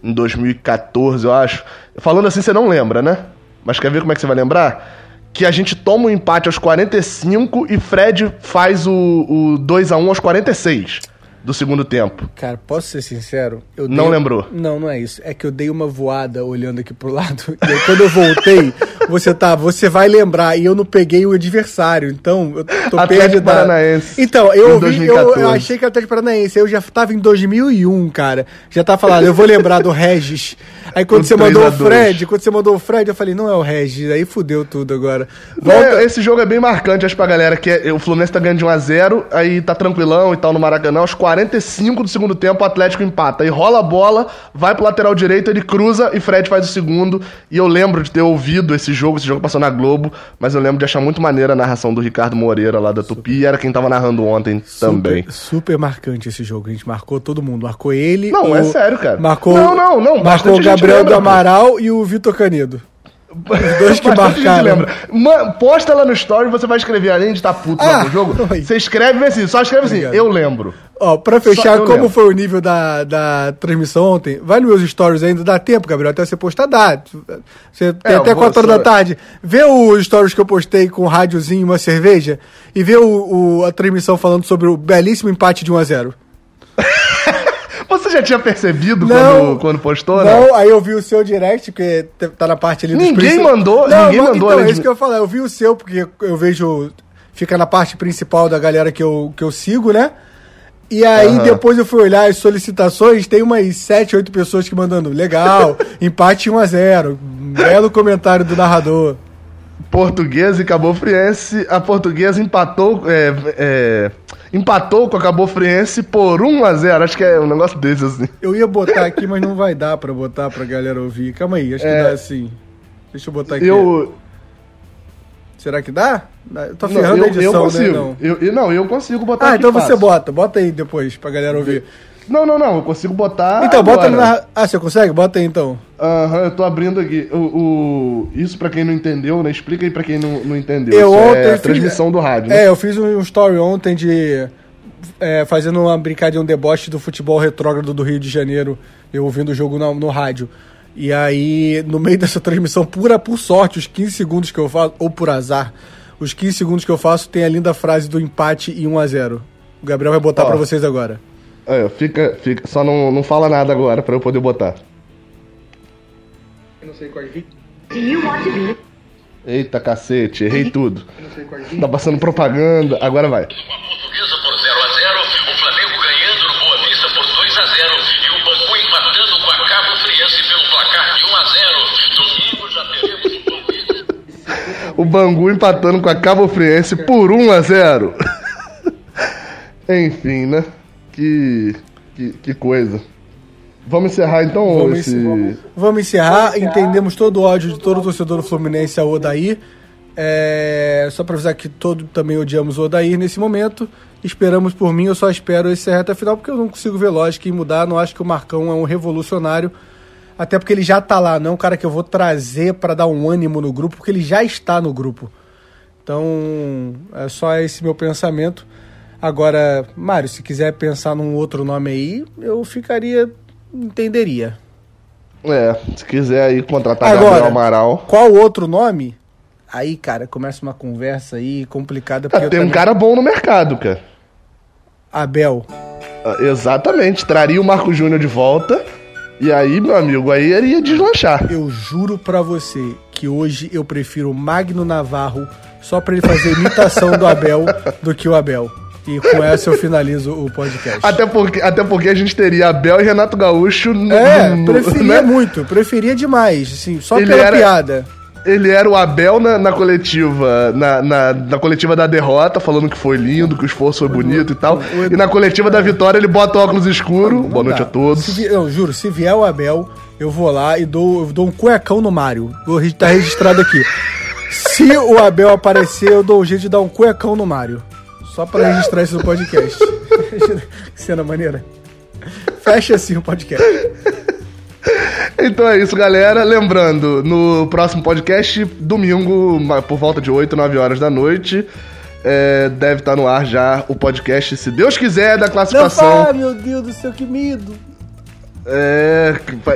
em 2014, eu acho? Falando assim, você não lembra, né? Mas quer ver como é que você vai lembrar? Que a gente toma um empate aos 45 e Fred faz o, o 2 a 1 aos 46 do segundo tempo. Cara, posso ser sincero? Eu Não lembrou? Não, não é isso. É que eu dei uma voada olhando aqui pro lado. E aí, quando eu voltei, você tá, você vai lembrar, e eu não peguei o adversário, então eu tô Atlético perdido. Paranaense. Então, eu, ouvi, eu, 2014. eu achei que era Atlético Paranaense, eu já tava em 2001, cara. Já tava falando, eu vou lembrar do Regis. Aí quando O você mandou o 3 a 2. Fred, quando você mandou o Fred, eu falei, não é o Regis, aí fudeu tudo agora. É, esse jogo é bem marcante, acho pra galera, que é- o Fluminense tá ganhando de 1x0, aí tá tranquilão e tal no Maracanã, aos 45 do segundo tempo o Atlético empata, aí rola a bola, vai pro lateral direito, ele cruza e Fred faz o segundo, e eu lembro de ter ouvido esse jogo, esse jogo passou na Globo, mas eu lembro de achar muito maneira a narração do Ricardo Moreira lá da Tupi, e era quem tava narrando ontem também. Super, super marcante esse jogo. A gente marcou todo mundo. Marcou ele. Não, é sério, cara. Marcou, Não, não, não, Marcou o Gabriel lembra, do pô. Amaral e o Vitor Canedo. Os dois que marcaram. lembra. Posta lá no story, você vai escrever, além de estar puto lá Ah, no jogo, oi. você escreve vê assim, só escreve assim, Obrigado. eu lembro. Ó, pra fechar, como lembro. foi o nível da, da transmissão ontem, vai nos meus stories ainda, dá tempo, Gabriel, até você postar, dá. Você tem É, até eu vou 4 horas só- da tarde. Vê os stories que eu postei com um rádiozinho e uma cerveja e vê o, o- a transmissão falando sobre o belíssimo empate de 1 a 0 Você já tinha percebido Não. quando, quando postou, né? Não, aí eu vi o seu direct, porque tá na parte ali dos Ninguém mandou- Não, ninguém mandou Então, é isso que eu ia falar. Eu vi o seu, porque eu vejo. Fica na parte principal da galera que eu, que eu sigo, né? E aí, Aham. depois eu fui olhar as solicitações, tem umas 7, 8 pessoas que mandando. Legal, empate 1x0. Belo comentário do narrador. Portuguesa e Cabo Friense. A portuguesa empatou, é, é, empatou com a Cabo Friense por 1x0. Acho que é um negócio desse, assim. Eu ia botar aqui, mas não vai dar pra botar pra galera ouvir. Calma aí, acho que É. dá assim. Deixa eu botar aqui. Eu. Será que dá? Eu tô Não, ferrando eu, a edição, eu né? consigo. Não. Eu, eu- não, eu consigo botar Ah, então você bota. Bota aí depois pra galera ouvir. Não, não, não. Eu consigo botar. Então, bota agora. na. Ah, você consegue? Bota aí então. Aham, eu tô abrindo aqui. O, o- Isso pra quem não entendeu, né? Explica aí pra quem não, não entendeu. Eu Isso ontem é a fiz- transmissão do rádio, né? É, eu fiz um story ontem de. é, fazendo uma brincadeira, um deboche do futebol retrógrado do Rio de Janeiro, eu ouvindo o jogo no, no rádio. E aí, no meio dessa transmissão, pura por sorte, os 15 segundos que eu faço, ou por azar, os 15 segundos que eu faço tem a linda frase do empate e 1 a 0 O Gabriel vai botar Ó. pra vocês agora. É, fica, fica. Só não, não fala nada agora pra eu poder botar. Eu não sei quais vi. Eita cacete, errei tudo. Tá passando propaganda, agora vai. com a Portuguesa por 0 a 0 o Flamengo ganhando no Boa Vista por 2 a 0 e o Bangu empatando com a Cabo Friense pelo placar de 1 a 0 Domingo já teremos o palpite. O Bangu empatando com a Cabo Friense por 1 a 0 Enfim, né? Que, que, que coisa. Vamos encerrar então Vamos, esse. encerrar. Vamos encerrar. Entendemos todo o ódio de todo torcedor do Fluminense ao Odair. É, só pra avisar que todo também odiamos o Odair nesse momento. Esperamos por mim, eu só espero esse reta final, porque eu não consigo ver lógica em mudar. Não acho que o Marcão é um revolucionário. Até porque ele já tá lá, não é um cara que eu vou trazer pra dar um ânimo no grupo, porque ele já está no grupo. Então, é só esse meu pensamento. Agora, Mário, se quiser pensar num outro nome aí, eu ficaria. entenderia. É, se quiser aí contratar Agora, Gabriel Amaral. Qual outro nome? Aí, cara, começa uma conversa aí complicada. Porque Ah, tem um também- cara bom no mercado, cara. Abel. Ah, Exatamente, traria o Marco Júnior de volta. E aí, meu amigo, aí ele ia deslanchar. Eu juro pra você que hoje eu prefiro o Magno Navarro só pra ele fazer imitação do Abel do que o Abel. E com essa eu finalizo o podcast. Até porque, até porque a gente teria Abel e Renato Gaúcho no. É, preferia né? muito, preferia demais, assim, só Ele pela era- piada. Ele era o Abel na, na coletiva, na, na, na coletiva da derrota, falando que foi lindo, que o esforço foi bonito e tal. E na coletiva da vitória ele bota o óculos escuro. Não Boa noite dá. a todos. Se não, juro, se vier o Abel, eu vou lá e dou, eu dou um cuecão no Mário. Tá registrado aqui. Se o Abel aparecer, eu dou um jeito de dar um cuecão no Mário. Só pra registrar isso no podcast. que cena maneira. Fecha assim o podcast. Então é isso, galera. Lembrando, no próximo podcast, domingo, por volta de 8, 9 horas da noite, é, deve estar no ar já o podcast, se Deus quiser, da classificação. ah, meu Deus do céu, que medo. É,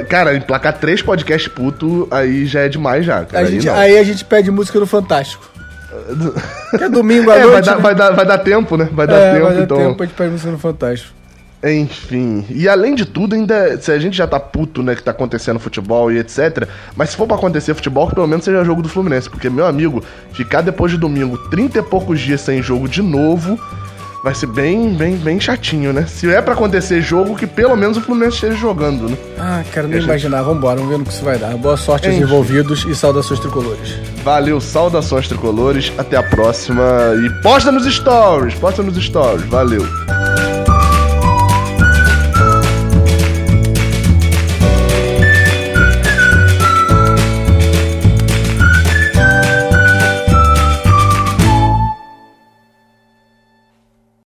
cara, emplacar três podcasts puto, aí já é demais já, cara. A Aí gente, não. aí a gente pede música no Fantástico. Que é domingo à É, noite. vai dar, né? vai, dar, vai dar tempo, né? Vai dar É, tempo, vai dar então. tempo, pede música no Fantástico. Enfim, e além de tudo, ainda se a gente já tá puto, né, que tá acontecendo futebol e etc, mas se for pra acontecer futebol, que pelo menos seja jogo do Fluminense, porque meu amigo, ficar depois de domingo 30 e poucos dias sem jogo de novo, vai ser bem, bem, bem chatinho, né? Se é pra acontecer jogo, que pelo menos o Fluminense esteja jogando, né? Ah, quero nem imaginar. Vambora, vamos ver no que isso vai dar. Boa sorte aos envolvidos e saudações tricolores. Valeu, saudações tricolores, até a próxima e posta nos stories, posta nos stories, valeu.